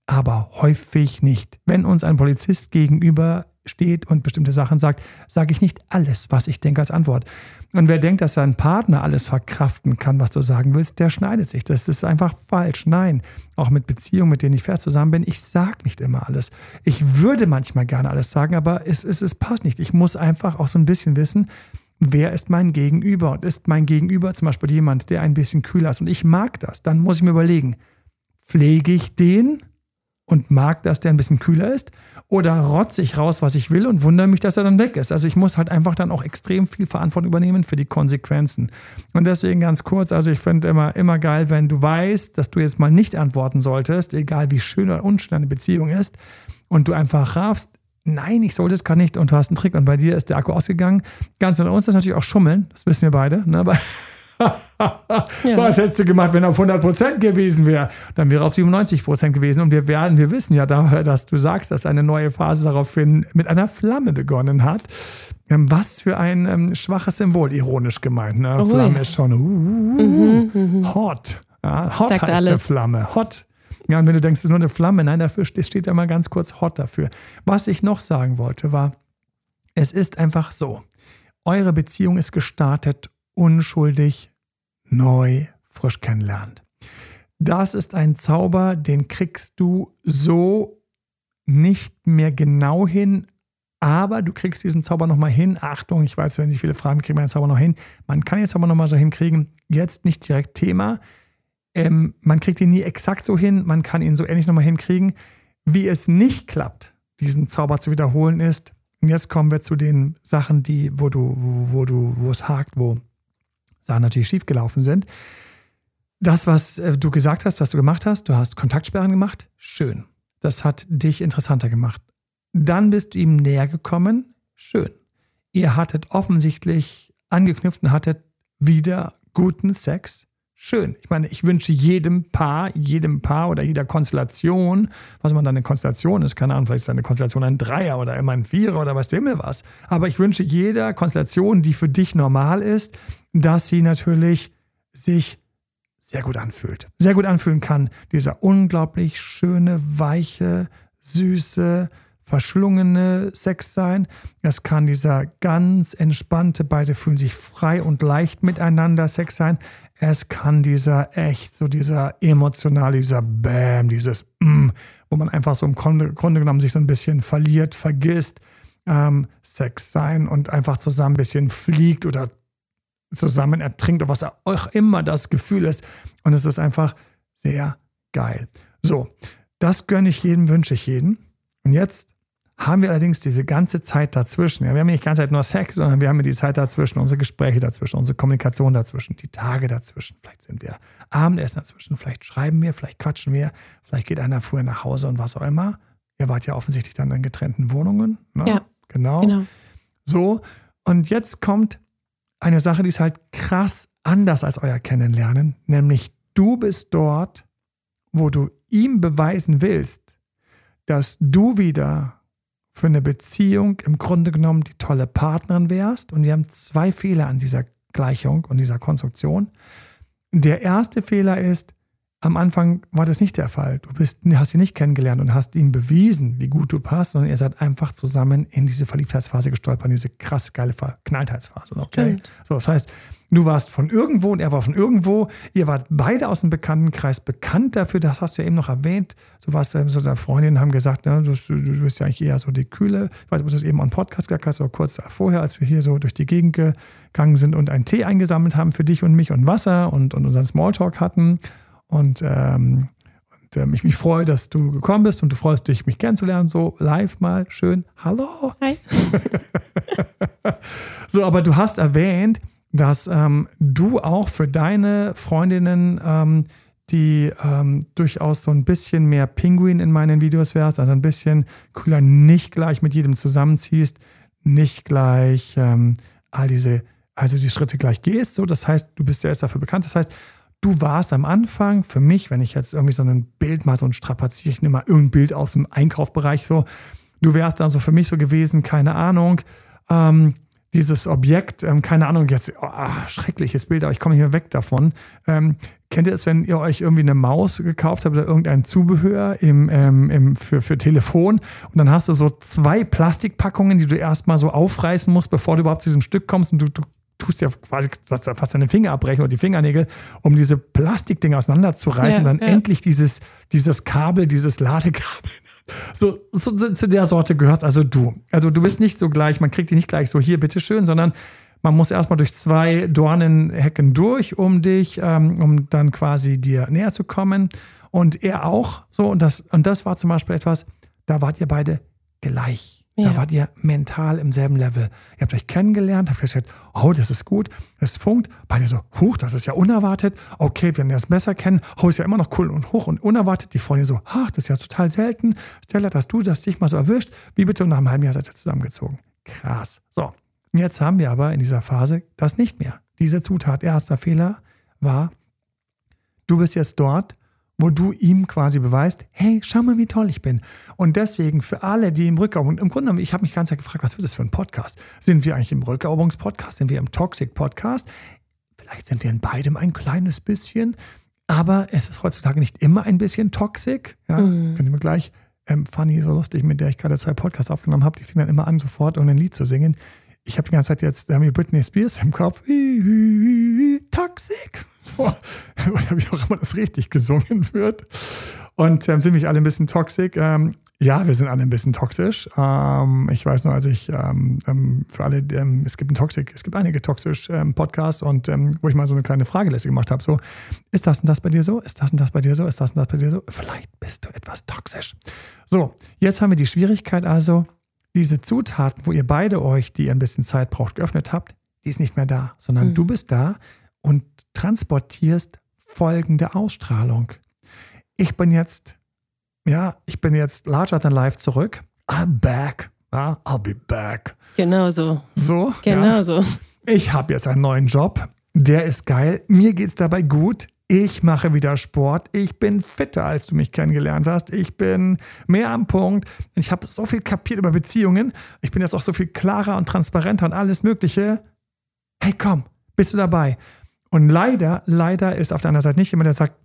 aber häufig nicht. Wenn uns ein Polizist gegenüber steht und bestimmte Sachen sagt, sage ich nicht alles, was ich denke als Antwort. Und wer denkt, dass sein Partner alles verkraften kann, was du sagen willst, der schneidet sich. Das ist einfach falsch. Nein, auch mit Beziehungen, mit denen ich fest zusammen bin, ich sage nicht immer alles. Ich würde manchmal gerne alles sagen, aber es, es, es passt nicht. Ich muss einfach auch so ein bisschen wissen, wer ist mein Gegenüber? Und ist mein Gegenüber zum Beispiel jemand, der ein bisschen kühler ist und ich mag das, dann muss ich mir überlegen, pflege ich den und mag, dass der ein bisschen kühler ist oder rotze ich raus, was ich will und wundere mich, dass er dann weg ist. Also ich muss halt einfach dann auch extrem viel Verantwortung übernehmen für die Konsequenzen. Und deswegen ganz kurz, also ich finde immer, immer geil, wenn du weißt, dass du jetzt mal nicht antworten solltest, egal wie schön oder unschön eine Beziehung ist, und du einfach raffst, nein, ich sollte es gar nicht und du hast einen Trick und bei dir ist der Akku ausgegangen. Ganz unter uns ist natürlich auch Schummeln, das wissen wir beide. Ne? Ja. Was hättest du gemacht, wenn er auf 100% gewesen wäre? Dann wäre er auf 97% gewesen. Und wir werden, wir wissen ja daher, dass du sagst, dass eine neue Phase daraufhin mit einer Flamme begonnen hat. Ähm, was für ein ähm, schwaches Symbol, ironisch gemeint. Ne? Oh, Flamme ja. ist schon uh, uh, uh, mhm, hot. Ja, hot Sagt heißt alles. eine Flamme. Hot. Ja, und wenn du denkst, es ist nur eine Flamme, nein, dafür steht ja mal ganz kurz hot dafür. Was ich noch sagen wollte, war, es ist einfach so. Eure Beziehung ist gestartet unschuldig, neu, frisch kennenlernt. Das ist ein Zauber, den kriegst du so nicht mehr genau hin, Aber du kriegst diesen Zauber nochmal hin. Achtung, ich weiß, wenn sich viele fragen, kriegt man den Zauber noch hin. Man kann jetzt aber nochmal so hinkriegen. Jetzt nicht direkt Thema. Ähm, man kriegt ihn nie exakt so hin. Man kann ihn so ähnlich nochmal hinkriegen. Wie es nicht klappt, diesen Zauber zu wiederholen, ist, und jetzt kommen wir zu den Sachen, die, wo du, wo du, wo es hakt, wo Sachen natürlich schiefgelaufen sind. Das, was äh, du gesagt hast, was du gemacht hast, du hast Kontaktsperren gemacht, schön. Das hat dich interessanter gemacht. Dann bist du ihm näher gekommen. Schön. Ihr hattet offensichtlich angeknüpft und hattet wieder guten Sex. Schön. Ich meine, ich wünsche jedem Paar, jedem Paar oder jeder Konstellation, was man dann eine Konstellation ist, keine Ahnung, vielleicht ist eine Konstellation ein Dreier oder immer ein Vierer oder was Himmel was. Aber ich wünsche jeder Konstellation, die für dich normal ist, dass sie natürlich sich sehr gut anfühlt. Sehr gut anfühlen kann. Dieser unglaublich schöne, weiche, süße, verschlungene Sex sein. Es kann dieser ganz entspannte, beide fühlen sich frei und leicht miteinander Sex sein. Es kann dieser echt, so dieser emotional, dieser Bam, dieses mm, wo man einfach so im Grunde, Grunde genommen sich so ein bisschen verliert, vergisst, ähm, Sex sein und einfach zusammen ein bisschen fliegt oder zusammen ertrinkt oder was auch immer das Gefühl ist. Und es ist einfach sehr geil. So, das gönne ich jedem, wünsche ich jedem. Und jetzt haben wir allerdings diese ganze Zeit dazwischen. Ja, wir haben nicht die ganze Zeit nur Sex, sondern wir haben die Zeit dazwischen, unsere Gespräche dazwischen, unsere Kommunikation dazwischen, die Tage dazwischen. Vielleicht sind wir Abendessen dazwischen, vielleicht schreiben wir, vielleicht quatschen wir, vielleicht geht einer früher nach Hause und was auch immer. Ihr wart ja offensichtlich dann in getrennten Wohnungen. Ne? Ja. Genau. genau. So. Und jetzt kommt eine Sache, die ist halt krass anders als euer Kennenlernen, nämlich du bist dort, wo du ihm beweisen willst, dass du wieder für eine Beziehung im Grunde genommen die tolle Partnerin wärst. Und wir haben zwei Fehler an dieser Gleichung und dieser Konstruktion. Der erste Fehler ist, am Anfang war das nicht der Fall. Du bist, hast ihn nicht kennengelernt und hast ihm bewiesen, wie gut du passt, sondern ihr seid einfach zusammen in diese Verliebtheitsphase gestolpert, in diese krass geile Verknalltheitsphase. Okay? So, das heißt, Du warst von irgendwo und er war von irgendwo. Ihr wart beide aus dem Bekanntenkreis bekannt dafür. Das hast du ja eben noch erwähnt. Du warst ähm, so deine Freundinnen haben gesagt, ne, du, du, bist ja eigentlich eher so die kühle. Ich weiß nicht, ob du das eben am Podcast gesagt hast, aber kurz vorher, als wir hier so durch die Gegend gegangen sind und einen Tee eingesammelt haben für dich und mich und Wasser und, und unseren Smalltalk hatten. Und, ähm, und ähm, ich mich freue, dass du gekommen bist und du freust dich, mich kennenzulernen. So live mal schön. Hallo. Hi. so, aber du hast erwähnt, dass ähm, du auch für deine Freundinnen, ähm, die ähm, durchaus so ein bisschen mehr Pinguin in meinen Videos wärst, also ein bisschen cooler, nicht gleich mit jedem zusammenziehst, nicht gleich ähm, all diese, also die Schritte gleich gehst. So, das heißt, du bist ja erst dafür bekannt. Das heißt, du warst am Anfang für mich, wenn ich jetzt irgendwie so ein Bild mal so ein strapaziere, ich nehme mal irgendein Bild aus dem Einkaufsbereich so, du wärst dann so für mich so gewesen, keine Ahnung, ähm, dieses Objekt, ähm, keine Ahnung, jetzt, oh, schreckliches Bild, aber ich komme nicht mehr weg davon. Ähm, kennt ihr es, wenn ihr euch irgendwie eine Maus gekauft habt oder irgendein Zubehör im, ähm, im, für, für Telefon und dann hast du so zwei Plastikpackungen, die du erstmal so aufreißen musst, bevor du überhaupt zu diesem Stück kommst und du, du tust ja quasi fast deine Finger abbrechen oder die Fingernägel, um diese Plastikdinger auseinanderzureißen ja, und dann ja. endlich dieses, dieses Kabel, dieses Ladekabel so, so, so, zu der Sorte gehörst also du. Also du bist nicht so gleich, man kriegt dich nicht gleich so hier, bitteschön, sondern man muss erstmal durch zwei Dornenhecken durch, um dich, ähm, um dann quasi dir näher zu kommen. Und er auch so. Und das, und das war zum Beispiel etwas, da wart ihr beide gleich. Ja. Da wart ihr mental im selben Level. Ihr habt euch kennengelernt, habt gesagt, oh, das ist gut, es funkt. Beide so, huch, das ist ja unerwartet. Okay, wir werden das besser kennen. Oh, ist ja immer noch cool und hoch und unerwartet. Die Freundin so, ach, das ist ja total selten. Stella, dass du das dich mal so erwischt. Wie bitte? Und nach einem halben Jahr seid ihr zusammengezogen. Krass. So. Jetzt haben wir aber in dieser Phase das nicht mehr. Diese Zutat, erster Fehler war, du bist jetzt dort, wo du ihm quasi beweist, hey, schau mal, wie toll ich bin. Und deswegen für alle, die im Rückeroberung, im Grunde genommen, ich habe mich ganz gefragt, was wird das für ein Podcast? Sind wir eigentlich im Rückeroberungspodcast? Sind wir im Toxic-Podcast? Vielleicht sind wir in beidem ein kleines bisschen, aber es ist heutzutage nicht immer ein bisschen toxic. Ja, mhm. könnt ihr mir gleich, ähm, Fanny, so lustig, mit der ich gerade zwei Podcasts aufgenommen habe, die fing dann immer an, sofort um ein Lied zu singen ich habe die ganze Zeit jetzt ähm, Britney Spears im Kopf. Toxic. So. Oder wie auch immer das richtig gesungen wird. Und ähm, sind mich alle ein bisschen toxic. Ähm, ja, wir sind alle ein bisschen toxisch. Ähm, ich weiß nur, als ich ähm, ähm, für alle, ähm, es gibt ein Toxic, es gibt einige toxisch Podcasts und wo ich mal so eine kleine Frageliste gemacht habe, so, ist das und das bei dir so? Ist das und das bei dir so? Ist das und das bei dir so? Vielleicht bist du etwas toxisch. So, jetzt haben wir die Schwierigkeit also, diese Zutaten, wo ihr beide euch, die ihr ein bisschen Zeit braucht, geöffnet habt, die ist nicht mehr da, sondern Mhm. du bist da und transportierst folgende Ausstrahlung. Ich bin jetzt ja, ich bin jetzt larger than life zurück. I'm back. Ja, I'll be back. Genau so. So. Genau Ja. so. Ich habe jetzt einen neuen Job. Der ist geil. Mir geht's dabei gut. Ich mache wieder Sport. Ich bin fitter, als du mich kennengelernt hast. Ich bin mehr am Punkt. Ich habe so viel kapiert über Beziehungen. Ich bin jetzt auch so viel klarer und transparenter und alles Mögliche. Hey, komm, bist du dabei? Und leider, leider ist auf der anderen Seite nicht jemand, der sagt,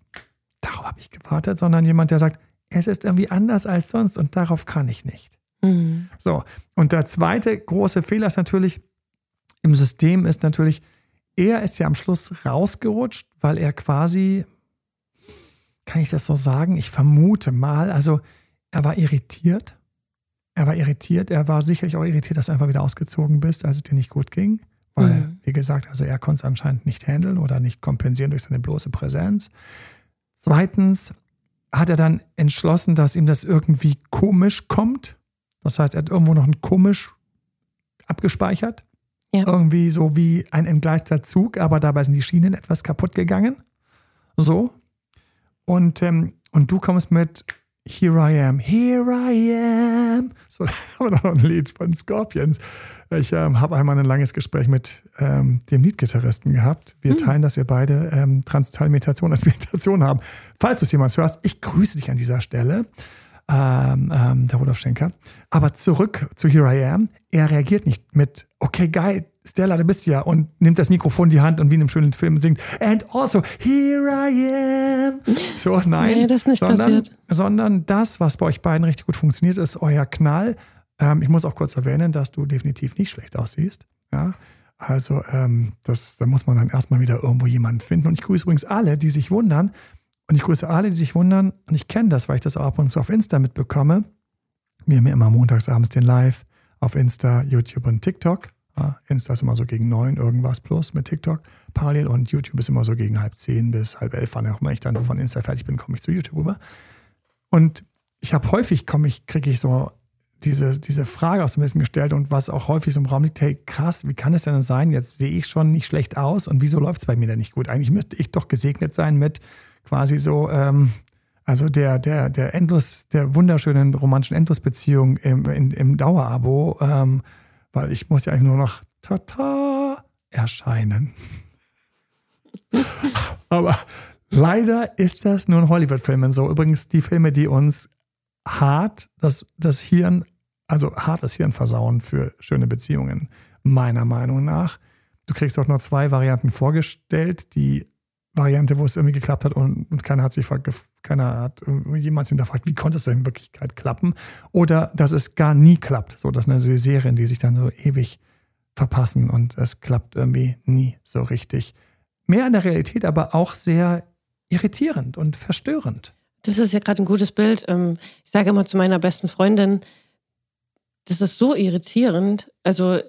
darauf habe ich gewartet, sondern jemand, der sagt, es ist irgendwie anders als sonst und darauf kann ich nicht. Mhm. So, und der zweite große Fehler ist natürlich, im System ist natürlich, er ist ja am Schluss rausgerutscht, weil er quasi, kann ich das so sagen? Ich vermute mal, also er war irritiert. Er war irritiert. Er war sicherlich auch irritiert, dass du einfach wieder ausgezogen bist, als es dir nicht gut ging. Weil, Mhm. wie gesagt, also er konnte es anscheinend nicht handeln oder nicht kompensieren durch seine bloße Präsenz. Zweitens hat er dann entschlossen, dass ihm das irgendwie komisch kommt. Das heißt, er hat irgendwo noch ein komisch abgespeichert. Ja. Irgendwie so wie ein entgleister Zug, aber dabei sind die Schienen etwas kaputt gegangen. So. Und, ähm, und du kommst mit Here I am, here I am. So, da haben wir noch ein Lied von Scorpions. Ich ähm, habe einmal ein langes Gespräch mit ähm, dem Leadgitarristen gehabt. Wir teilen, dass wir beide ähm, Transzentral-Meditation als Meditation haben. Falls du es jemals hörst, ich grüße dich an dieser Stelle. Ähm, ähm, der Rudolf Schenker. Aber zurück zu Here I Am. Er reagiert nicht mit, okay, geil, Stella, du bist ja, und nimmt das Mikrofon in die Hand und wie in einem schönen Film singt, and also, here I am. So, nein. Nee, das ist nicht sondern, passiert. sondern das, was bei euch beiden richtig gut funktioniert, ist euer Knall. Ähm, ich muss auch kurz erwähnen, dass du definitiv nicht schlecht aussiehst. Ja. Also, ähm, das, da muss man dann erstmal wieder irgendwo jemanden finden. Und ich grüße übrigens alle, die sich wundern. Und ich grüße alle, die sich wundern. Und ich kenne das, weil ich das auch ab und zu auf Insta mitbekomme. Wir haben ja immer montags abends den Live auf Insta, YouTube und TikTok. Ja, Insta ist immer so gegen neun irgendwas plus mit TikTok parallel und YouTube ist immer so gegen halb zehn bis halb elf, wann auch immer ich dann von Insta fertig bin, komme ich zu YouTube rüber. Und ich habe häufig, komme ich, kriege ich so diese, diese Frage aus dem bisschen gestellt und was auch häufig so im Raum liegt, hey krass, wie kann es denn sein, jetzt sehe ich schon nicht schlecht aus und wieso läuft es bei mir denn nicht gut? Eigentlich müsste ich doch gesegnet sein mit quasi so, ähm, also der, der, der Endlos, der wunderschönen romantischen Endlosbeziehung im, in, im Dauerabo, ähm, weil ich muss ja eigentlich nur noch tata erscheinen. Aber leider ist das nur in Hollywood-Filmen so. Übrigens, die Filme, die uns hart das, das Hirn, also hart das Hirn versauen für schöne Beziehungen, meiner Meinung nach. Du kriegst auch nur zwei Varianten vorgestellt. Die Variante, wo es irgendwie geklappt hat und, und keiner hat sich keiner hat jemals hinterfragt, wie konnte es denn in Wirklichkeit klappen? Oder dass es gar nie klappt. So, das sind also die Serien, die sich dann so ewig verpassen und es klappt irgendwie nie so richtig. Mehr in der Realität, aber auch sehr irritierend und verstörend. Das ist ja gerade ein gutes Bild. Ähm, Ich sage immer zu meiner besten Freundin, das ist so irritierend. Also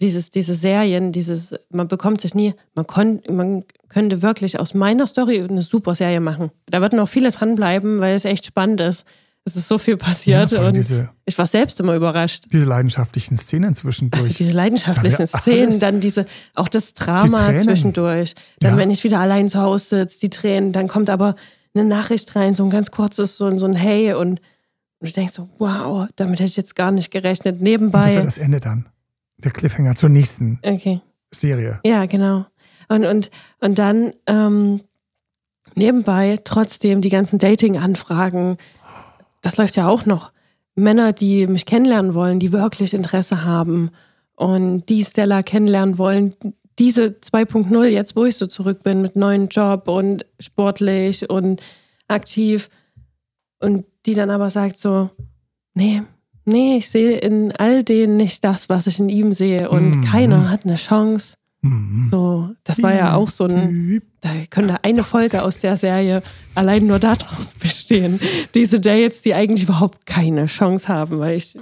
dieses, diese Serien, dieses, man bekommt sich nie, man, kon, man könnte wirklich aus meiner Story eine super Serie machen. Da würden auch viele dranbleiben, weil es echt spannend ist. Es ist so viel passiert allem und diese, ich war selbst immer überrascht. diese leidenschaftlichen Szenen zwischendurch. Also diese leidenschaftlichen Ja, Szenen, dann diese, auch das Drama zwischendurch. Dann, Ja. wenn ich wieder allein zu Hause sitze, die Tränen, dann kommt aber eine Nachricht rein, so ein ganz kurzes, so, ein- so ein Hey und, und du denkst so, wow, damit hätte ich jetzt gar nicht gerechnet. und das Nebenbei. das Ende dann. Der Cliffhanger zur nächsten Okay. Serie. Ja, genau. Und, und, und dann ähm, nebenbei trotzdem die ganzen Dating-Anfragen. Das läuft ja auch noch. Männer, die mich kennenlernen wollen, die wirklich Interesse haben und die Stella kennenlernen wollen. Diese 2.0, jetzt wo ich so zurück bin mit neuen Job und sportlich und aktiv und die dann aber sagt so, nee, nee, ich sehe in all denen nicht das, was ich in ihm sehe und Mhm. keiner hat eine Chance. Mhm. So, das war ja auch so ein, da könnte eine Folge aus der Serie allein nur daraus bestehen. Diese Dates, die eigentlich überhaupt keine Chance haben, weil ich,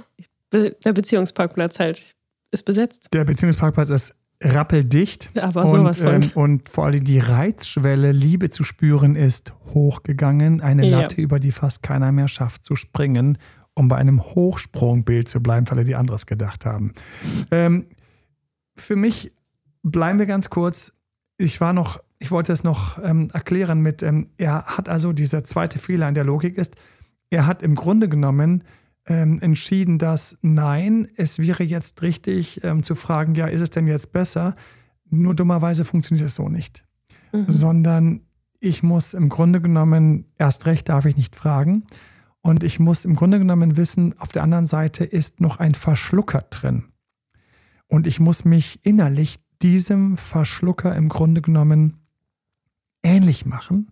der Beziehungsparkplatz halt ist besetzt. Der Beziehungsparkplatz ist rappeldicht. Aber sowas und, ähm, und vor allem die Reizschwelle, Liebe zu spüren, ist hochgegangen. Eine Latte, ja. über die fast keiner mehr schafft zu springen, um bei einem Hochsprungbild zu bleiben, weil die anderes gedacht haben. Ähm, für mich bleiben wir ganz kurz. Ich war noch, ich wollte es noch ähm, erklären mit, ähm, er hat also dieser zweite Fehler in der Logik ist, er hat im Grunde genommen ähm, entschieden, dass nein, es wäre jetzt richtig ähm, zu fragen, ja, ist es denn jetzt besser? Nur dummerweise funktioniert es so nicht. Mhm. Sondern ich muss im Grunde genommen, erst recht darf ich nicht fragen. Und ich muss im Grunde genommen wissen, auf der anderen Seite ist noch ein Verschlucker drin. Und ich muss mich innerlich diesem Verschlucker im Grunde genommen ähnlich machen,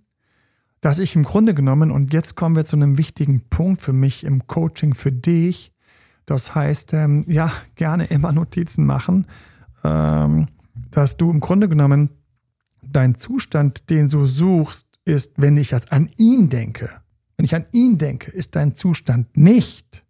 dass ich im Grunde genommen, und jetzt kommen wir zu einem wichtigen Punkt für mich im Coaching für dich, das heißt, ähm, ja, gerne immer Notizen machen, ähm, dass du im Grunde genommen dein Zustand, den du suchst, ist, wenn ich jetzt an ihn denke, wenn ich an ihn denke, ist dein Zustand nicht,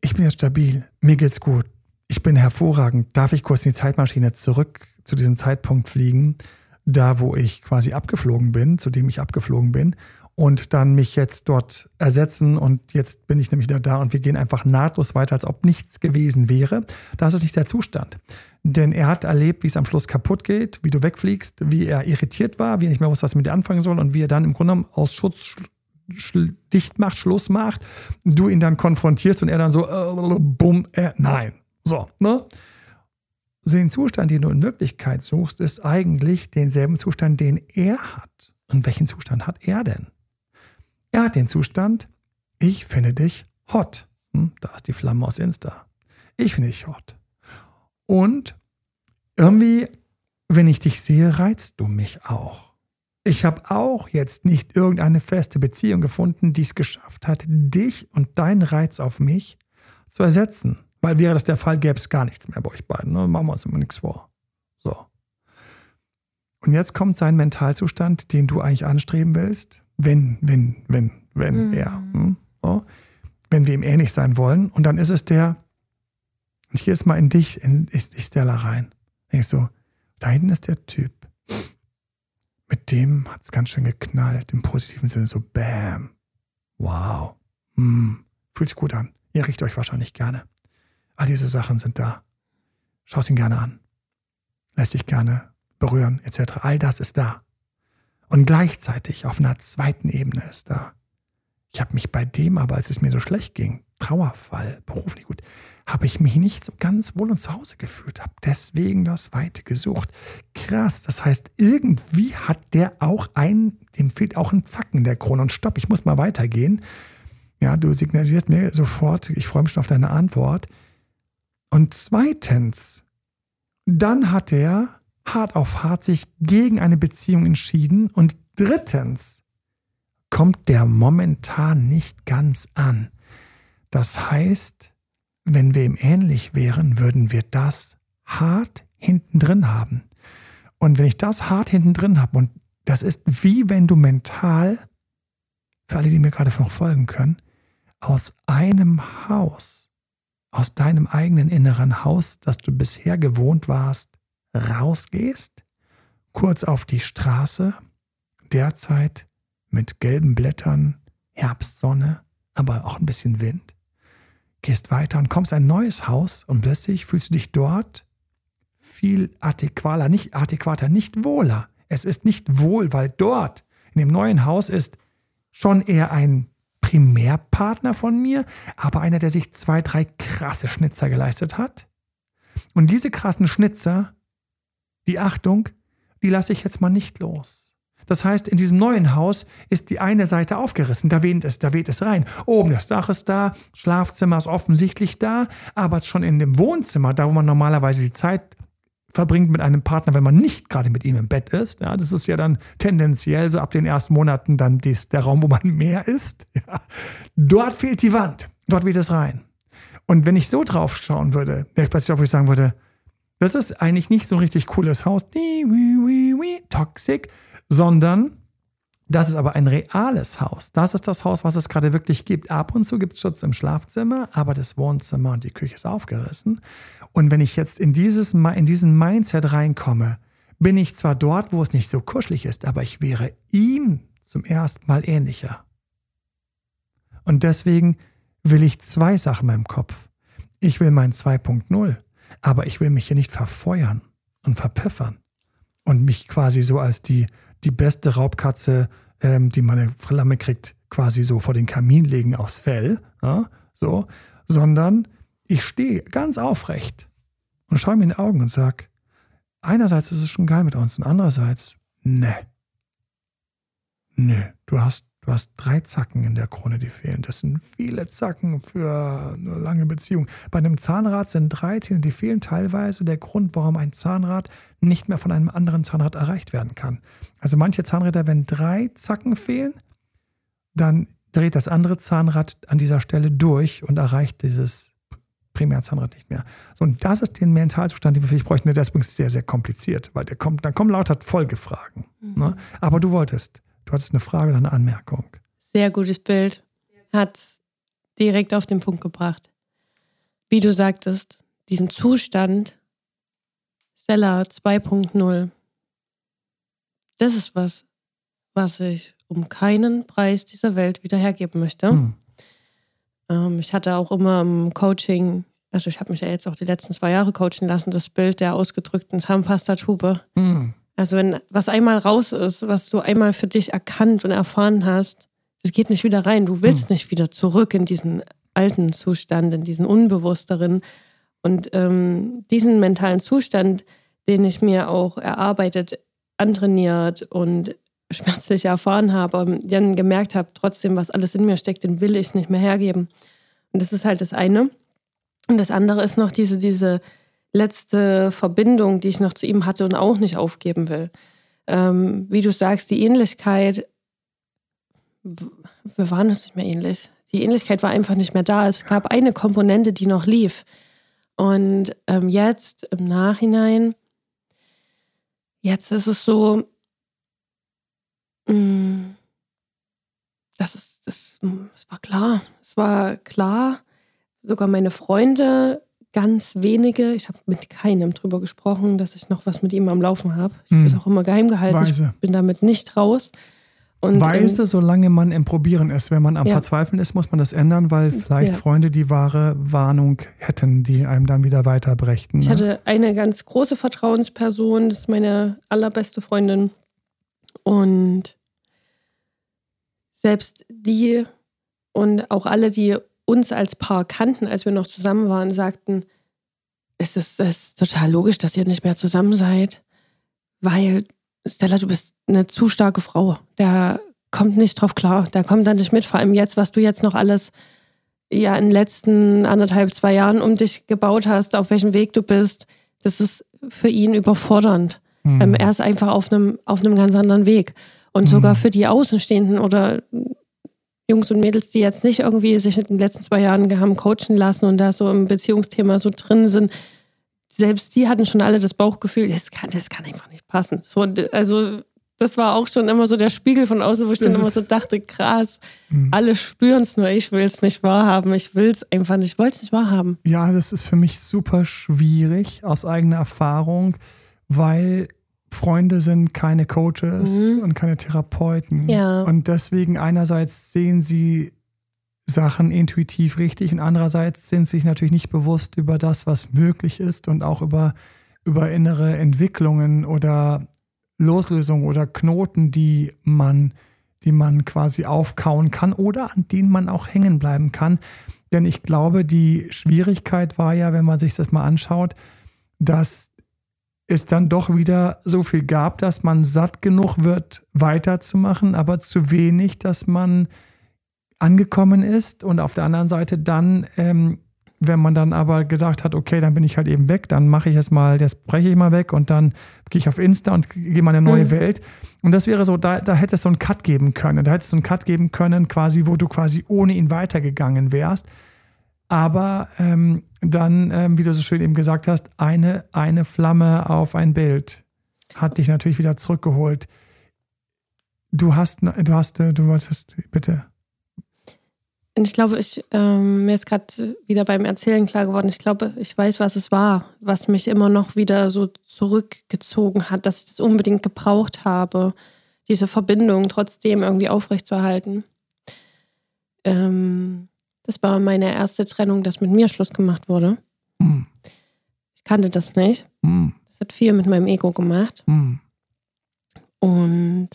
ich bin jetzt stabil, mir geht's gut, ich bin hervorragend. Darf ich kurz in die Zeitmaschine zurück zu diesem Zeitpunkt fliegen, da wo ich quasi abgeflogen bin, zu dem ich abgeflogen bin, und dann mich jetzt dort ersetzen und jetzt bin ich nämlich wieder da und wir gehen einfach nahtlos weiter, als ob nichts gewesen wäre. Das ist nicht der Zustand. Denn er hat erlebt, wie es am Schluss kaputt geht, wie du wegfliegst, wie er irritiert war, wie er nicht mehr wusste, was er mit dir anfangen soll und wie er dann im Grunde genommen aus Schutz dicht macht, Schluss macht, du ihn dann konfrontierst und er dann so, äh, bumm, äh, nein. So, ne? Den Zustand, den du in Wirklichkeit suchst, ist eigentlich denselben Zustand, den er hat. Und welchen Zustand hat er denn? Er hat den Zustand, ich finde dich hot. Hm, da ist die Flamme aus Insta. Ich finde dich hot. Und irgendwie, wenn ich dich sehe, reizt du mich auch. Ich habe auch jetzt nicht irgendeine feste Beziehung gefunden, die es geschafft hat, dich und deinen Reiz auf mich zu ersetzen. Weil wäre das der Fall, gäbe es gar nichts mehr bei euch beiden. Ne? Machen wir uns immer nichts vor. So. Und jetzt kommt sein Mentalzustand, den du eigentlich anstreben willst, wenn, wenn, wenn, wenn mhm. er. Hm? So. Wenn wir ihm ähnlich sein wollen. Und dann ist es der, ich gehe jetzt mal in dich, in ich, ich Stella rein. Denkst du, da hinten ist der Typ. Mit dem hat es ganz schön geknallt, im positiven Sinne, so Bam. Wow. Hm. Fühlt sich gut an. Ihr riecht euch wahrscheinlich gerne. All diese Sachen sind da. Schau es ihn gerne an. Lässt dich gerne berühren, etc. All das ist da. Und gleichzeitig auf einer zweiten Ebene ist da. Ich habe mich bei dem aber, als es mir so schlecht ging, Trauerfall, Beruf nicht gut, habe ich mich nicht so ganz wohl und zu Hause gefühlt, habe deswegen das Weite gesucht. Krass, das heißt, irgendwie hat der auch ein, dem fehlt auch ein Zacken der Krone. Und stopp, ich muss mal weitergehen. Ja, du signalisierst mir sofort, ich freue mich schon auf deine Antwort. Und zweitens, dann hat er hart auf hart sich gegen eine Beziehung entschieden. Und drittens, kommt der momentan nicht ganz an. Das heißt, wenn wir ihm ähnlich wären, würden wir das hart hinten drin haben. Und wenn ich das hart hinten drin habe, und das ist wie wenn du mental, für alle, die mir gerade noch folgen können, aus einem Haus aus deinem eigenen inneren Haus, das du bisher gewohnt warst, rausgehst, kurz auf die Straße, derzeit mit gelben Blättern, Herbstsonne, aber auch ein bisschen Wind, gehst weiter und kommst ein neues Haus und plötzlich fühlst du dich dort viel adäquater, nicht adäquater, nicht wohler. Es ist nicht wohl, weil dort in dem neuen Haus ist schon eher ein Primärpartner von mir, aber einer, der sich zwei, drei krasse Schnitzer geleistet hat. Und diese krassen Schnitzer, die Achtung, die lasse ich jetzt mal nicht los. Das heißt, in diesem neuen Haus ist die eine Seite aufgerissen, da weht es, da weht es rein. Oben das Dach ist da, Schlafzimmer ist offensichtlich da, aber schon in dem Wohnzimmer, da wo man normalerweise die Zeit verbringt mit einem Partner, wenn man nicht gerade mit ihm im Bett ist. Ja, das ist ja dann tendenziell so ab den ersten Monaten dann dies, der Raum, wo man mehr ist. Ja. Dort fehlt die Wand. Dort weht es rein. Und wenn ich so drauf schauen würde, wäre ich plötzlich auch, wo ich sagen würde, Das ist eigentlich nicht so ein richtig cooles Haus, toxic, sondern das ist aber ein reales Haus. Das ist das Haus, was es gerade wirklich gibt. Ab und zu gibt es Schutz im Schlafzimmer, aber das Wohnzimmer und die Küche ist aufgerissen. Und wenn ich jetzt in, dieses, in diesen Mindset reinkomme, bin ich zwar dort, wo es nicht so kuschelig ist, aber ich wäre ihm zum ersten Mal ähnlicher. Und deswegen will ich zwei Sachen meinem Kopf. Ich will mein 2.0, aber ich will mich hier nicht verfeuern und verpiffern und mich quasi so als die, die beste Raubkatze, ähm, die meine Flamme kriegt, quasi so vor den Kamin legen aus Fell, ja, so, sondern ich stehe ganz aufrecht und schaue mir in die Augen und sage, einerseits ist es schon geil mit uns und andererseits, ne. Ne, du hast Du hast drei Zacken in der Krone, die fehlen. Das sind viele Zacken für eine lange Beziehung. Bei einem Zahnrad sind drei Zähne, die fehlen teilweise der Grund, warum ein Zahnrad nicht mehr von einem anderen Zahnrad erreicht werden kann. Also manche Zahnräder, wenn drei Zacken fehlen, dann dreht das andere Zahnrad an dieser Stelle durch und erreicht dieses Primärzahnrad nicht mehr. So, und das ist der Mentalzustand, den wir vielleicht bräuchten. Der ist übrigens sehr, sehr kompliziert, weil der kommt, dann kommen lauter Folgefragen. Mhm. Ne? Aber du wolltest Du hattest eine Frage oder eine Anmerkung. Sehr gutes Bild. Hat direkt auf den Punkt gebracht. Wie du sagtest, diesen Zustand Stella 2.0, das ist was, was ich um keinen Preis dieser Welt wieder hergeben möchte. Hm. Ähm, ich hatte auch immer im Coaching, also ich habe mich ja jetzt auch die letzten zwei Jahre coachen lassen, das Bild der ausgedrückten Zahnpastatube. Hm. Also wenn was einmal raus ist, was du einmal für dich erkannt und erfahren hast, das geht nicht wieder rein. Du willst hm. nicht wieder zurück in diesen alten Zustand, in diesen unbewussteren. Und ähm, diesen mentalen Zustand, den ich mir auch erarbeitet, antrainiert und schmerzlich erfahren habe, dann gemerkt habe, trotzdem, was alles in mir steckt, den will ich nicht mehr hergeben. Und das ist halt das eine. Und das andere ist noch diese, diese letzte Verbindung, die ich noch zu ihm hatte und auch nicht aufgeben will. Ähm, wie du sagst, die Ähnlichkeit, wir waren uns nicht mehr ähnlich. Die Ähnlichkeit war einfach nicht mehr da. Es gab eine Komponente, die noch lief. Und ähm, jetzt im Nachhinein, jetzt ist es so, das ist, das, es war klar. Es war klar. Sogar meine Freunde ganz wenige, ich habe mit keinem drüber gesprochen, dass ich noch was mit ihm am Laufen habe. Ich habe es hm. auch immer geheim gehalten. Weise. Ich bin damit nicht raus. Und, Weise, ähm, solange man im Probieren ist. Wenn man am ja. Verzweifeln ist, muss man das ändern, weil vielleicht ja. Freunde die wahre Warnung hätten, die einem dann wieder weiterbrächten. Ich ne? hatte eine ganz große Vertrauensperson, das ist meine allerbeste Freundin. Und selbst die und auch alle, die uns als Paar kannten, als wir noch zusammen waren, sagten, es ist, es ist total logisch, dass ihr nicht mehr zusammen seid, weil Stella, du bist eine zu starke Frau. Der kommt nicht drauf klar. Der kommt dann nicht mit. Vor allem jetzt, was du jetzt noch alles ja in den letzten anderthalb, zwei Jahren um dich gebaut hast, auf welchem Weg du bist, das ist für ihn überfordernd. Mhm. er ist einfach auf einem, auf einem ganz anderen Weg. Und sogar mhm. für die Außenstehenden oder Jungs und Mädels, die jetzt nicht irgendwie sich in den letzten zwei Jahren haben coachen lassen und da so im Beziehungsthema so drin sind, selbst die hatten schon alle das Bauchgefühl, das kann, das kann einfach nicht passen. So, also das war auch schon immer so der Spiegel von außen, wo ich das dann immer so dachte, krass, mhm. alle spüren es nur, ich will es nicht wahrhaben, ich will es einfach nicht, ich wollte es nicht wahrhaben. Ja, das ist für mich super schwierig aus eigener Erfahrung, weil Freunde sind keine Coaches mhm. und keine Therapeuten. Ja. Und deswegen einerseits sehen sie Sachen intuitiv richtig und andererseits sind sie sich natürlich nicht bewusst über das, was möglich ist und auch über, über innere Entwicklungen oder Loslösungen oder Knoten, die man, die man quasi aufkauen kann oder an denen man auch hängen bleiben kann. Denn ich glaube, die Schwierigkeit war ja, wenn man sich das mal anschaut, dass es dann doch wieder so viel gab, dass man satt genug wird, weiterzumachen, aber zu wenig, dass man angekommen ist. Und auf der anderen Seite dann, ähm, wenn man dann aber gesagt hat, okay, dann bin ich halt eben weg, dann mache ich es mal, das breche ich mal weg und dann gehe ich auf Insta und gehe mal eine neue mhm. Welt. Und das wäre so, da, da hätte es so einen Cut geben können. Da hätte es so einen Cut geben können, quasi, wo du quasi ohne ihn weitergegangen wärst. Aber ähm, dann, ähm, wie du so schön eben gesagt hast, eine, eine Flamme auf ein Bild hat dich natürlich wieder zurückgeholt. Du hast, du hast, äh, du wolltest, bitte. Und ich glaube, ich, ähm, mir ist gerade wieder beim Erzählen klar geworden, ich glaube, ich weiß, was es war, was mich immer noch wieder so zurückgezogen hat, dass ich das unbedingt gebraucht habe, diese Verbindung trotzdem irgendwie aufrechtzuerhalten. Ähm, das war meine erste Trennung, dass mit mir Schluss gemacht wurde. Mm. Ich kannte das nicht. Mm. Das hat viel mit meinem Ego gemacht. Mm. Und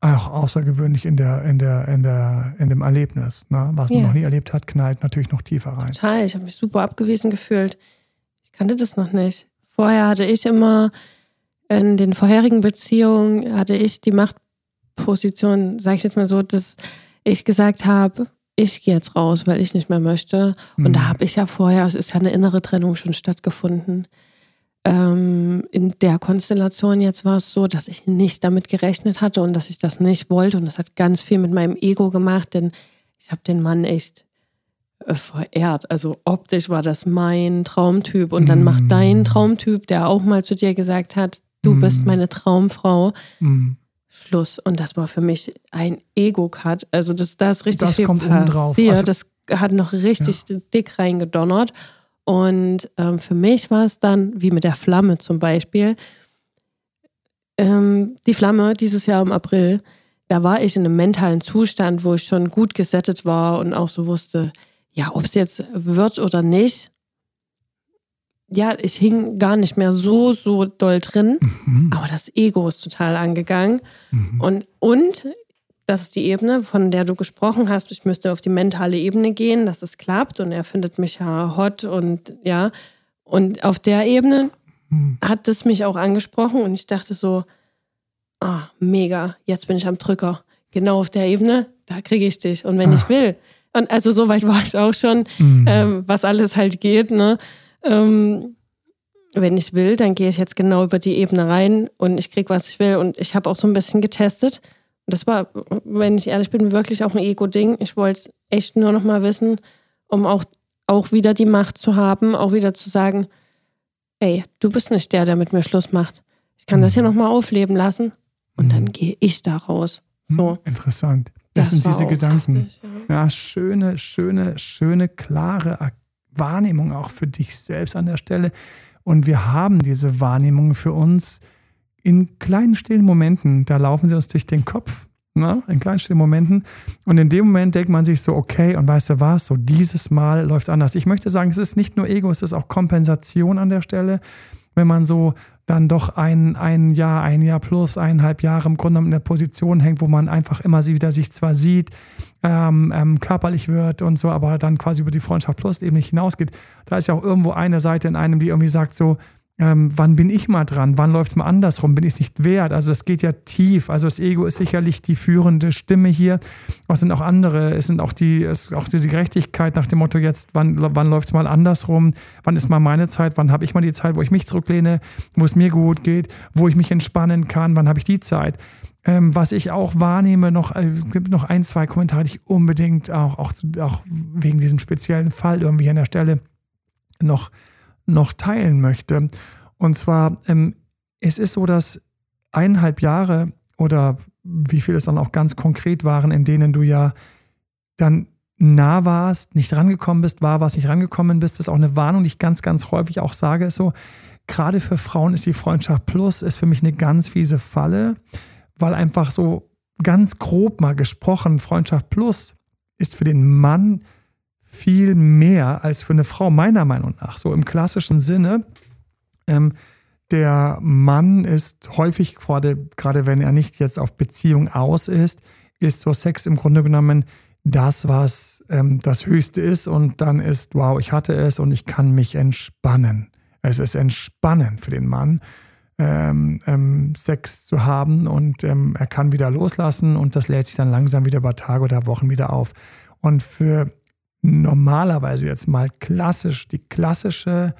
auch außergewöhnlich in der, in der, in der, in dem Erlebnis, ne? Was man ja. noch nie erlebt hat, knallt natürlich noch tiefer rein. Total, ich habe mich super abgewiesen gefühlt. Ich kannte das noch nicht. Vorher hatte ich immer in den vorherigen Beziehungen hatte ich die Machtposition, sage ich jetzt mal so, dass ich gesagt habe, ich gehe jetzt raus, weil ich nicht mehr möchte. Und mhm. da habe ich ja vorher, es ist ja eine innere Trennung schon stattgefunden. Ähm, in der Konstellation jetzt war es so, dass ich nicht damit gerechnet hatte und dass ich das nicht wollte. Und das hat ganz viel mit meinem Ego gemacht, denn ich habe den Mann echt äh, verehrt. Also optisch war das mein Traumtyp. Und dann macht dein mm. Traumtyp, der auch mal zu dir gesagt hat, du mm. bist meine Traumfrau, mm. Schluss. Und das war für mich ein Ego-Cut. Also das, da ist richtig das viel kommt passiert. Also, das hat noch richtig ja. dick reingedonnert. Und ähm, für mich war es dann, wie mit der Flamme zum Beispiel, ähm, die Flamme dieses Jahr im April, da war ich in einem mentalen Zustand, wo ich schon gut gesettet war und auch so wusste, ja, ob es jetzt wird oder nicht. Ja, ich hing gar nicht mehr so, so doll drin, mhm. aber das Ego ist total angegangen. Mhm. Und, und das ist die Ebene, von der du gesprochen hast. Ich müsste auf die mentale Ebene gehen, dass es klappt. Und er findet mich ja hot und ja. Und auf der Ebene hm. hat es mich auch angesprochen und ich dachte so, ah, mega, jetzt bin ich am Drücker. Genau auf der Ebene, da kriege ich dich. Und wenn Ach. ich will. Und also so weit war ich auch schon, mhm. ähm, was alles halt geht, ne? Ähm, wenn ich will, dann gehe ich jetzt genau über die Ebene rein und ich kriege, was ich will. Und ich habe auch so ein bisschen getestet das war, wenn ich ehrlich bin, wirklich auch ein Ego-Ding. Ich wollte es echt nur noch mal wissen, um auch, auch wieder die Macht zu haben, auch wieder zu sagen, ey, du bist nicht der, der mit mir Schluss macht. Ich kann das hier mhm. noch mal aufleben lassen und dann mhm. gehe ich da raus. Mhm. So. Interessant. Das, das sind diese Gedanken. Richtig, ja. ja, schöne, schöne, schöne, klare Wahrnehmung auch für dich selbst an der Stelle. Und wir haben diese Wahrnehmung für uns in kleinen stillen Momenten, da laufen sie uns durch den Kopf, ne? in kleinen stillen Momenten. Und in dem Moment denkt man sich so, okay, und weißt du was, so dieses Mal läuft es anders. Ich möchte sagen, es ist nicht nur Ego, es ist auch Kompensation an der Stelle. Wenn man so dann doch ein, ein Jahr, ein Jahr plus, eineinhalb Jahre im Grunde in der Position hängt, wo man einfach immer wieder sich zwar sieht, ähm, ähm, körperlich wird und so, aber dann quasi über die Freundschaft plus eben nicht hinausgeht. Da ist ja auch irgendwo eine Seite in einem, die irgendwie sagt so, ähm, wann bin ich mal dran? Wann läuft es mal andersrum? Bin ich es nicht wert? Also es geht ja tief. Also das Ego ist sicherlich die führende Stimme hier. Es sind auch andere. Es sind auch die, es ist auch die Gerechtigkeit nach dem Motto jetzt, wann, wann läuft es mal andersrum? Wann ist mal meine Zeit? Wann habe ich mal die Zeit, wo ich mich zurücklehne, wo es mir gut geht, wo ich mich entspannen kann? Wann habe ich die Zeit? Ähm, was ich auch wahrnehme, noch äh, gibt noch ein, zwei Kommentare, die ich unbedingt auch, auch, auch wegen diesem speziellen Fall irgendwie an der Stelle noch noch teilen möchte. Und zwar, ähm, es ist so, dass eineinhalb Jahre oder wie viel es dann auch ganz konkret waren, in denen du ja dann nah warst, nicht rangekommen bist, war, was nicht rangekommen bist, das ist auch eine Warnung, die ich ganz, ganz häufig auch sage, ist so, gerade für Frauen ist die Freundschaft Plus, ist für mich eine ganz fiese Falle, weil einfach so ganz grob mal gesprochen, Freundschaft Plus ist für den Mann viel mehr als für eine Frau, meiner Meinung nach. So im klassischen Sinne. Ähm, der Mann ist häufig, gerade, gerade wenn er nicht jetzt auf Beziehung aus ist, ist so Sex im Grunde genommen das, was ähm, das Höchste ist. Und dann ist, wow, ich hatte es und ich kann mich entspannen. Es ist entspannend für den Mann, ähm, ähm, Sex zu haben und ähm, er kann wieder loslassen und das lädt sich dann langsam wieder über Tage oder Wochen wieder auf. Und für normalerweise jetzt mal klassisch, die klassische,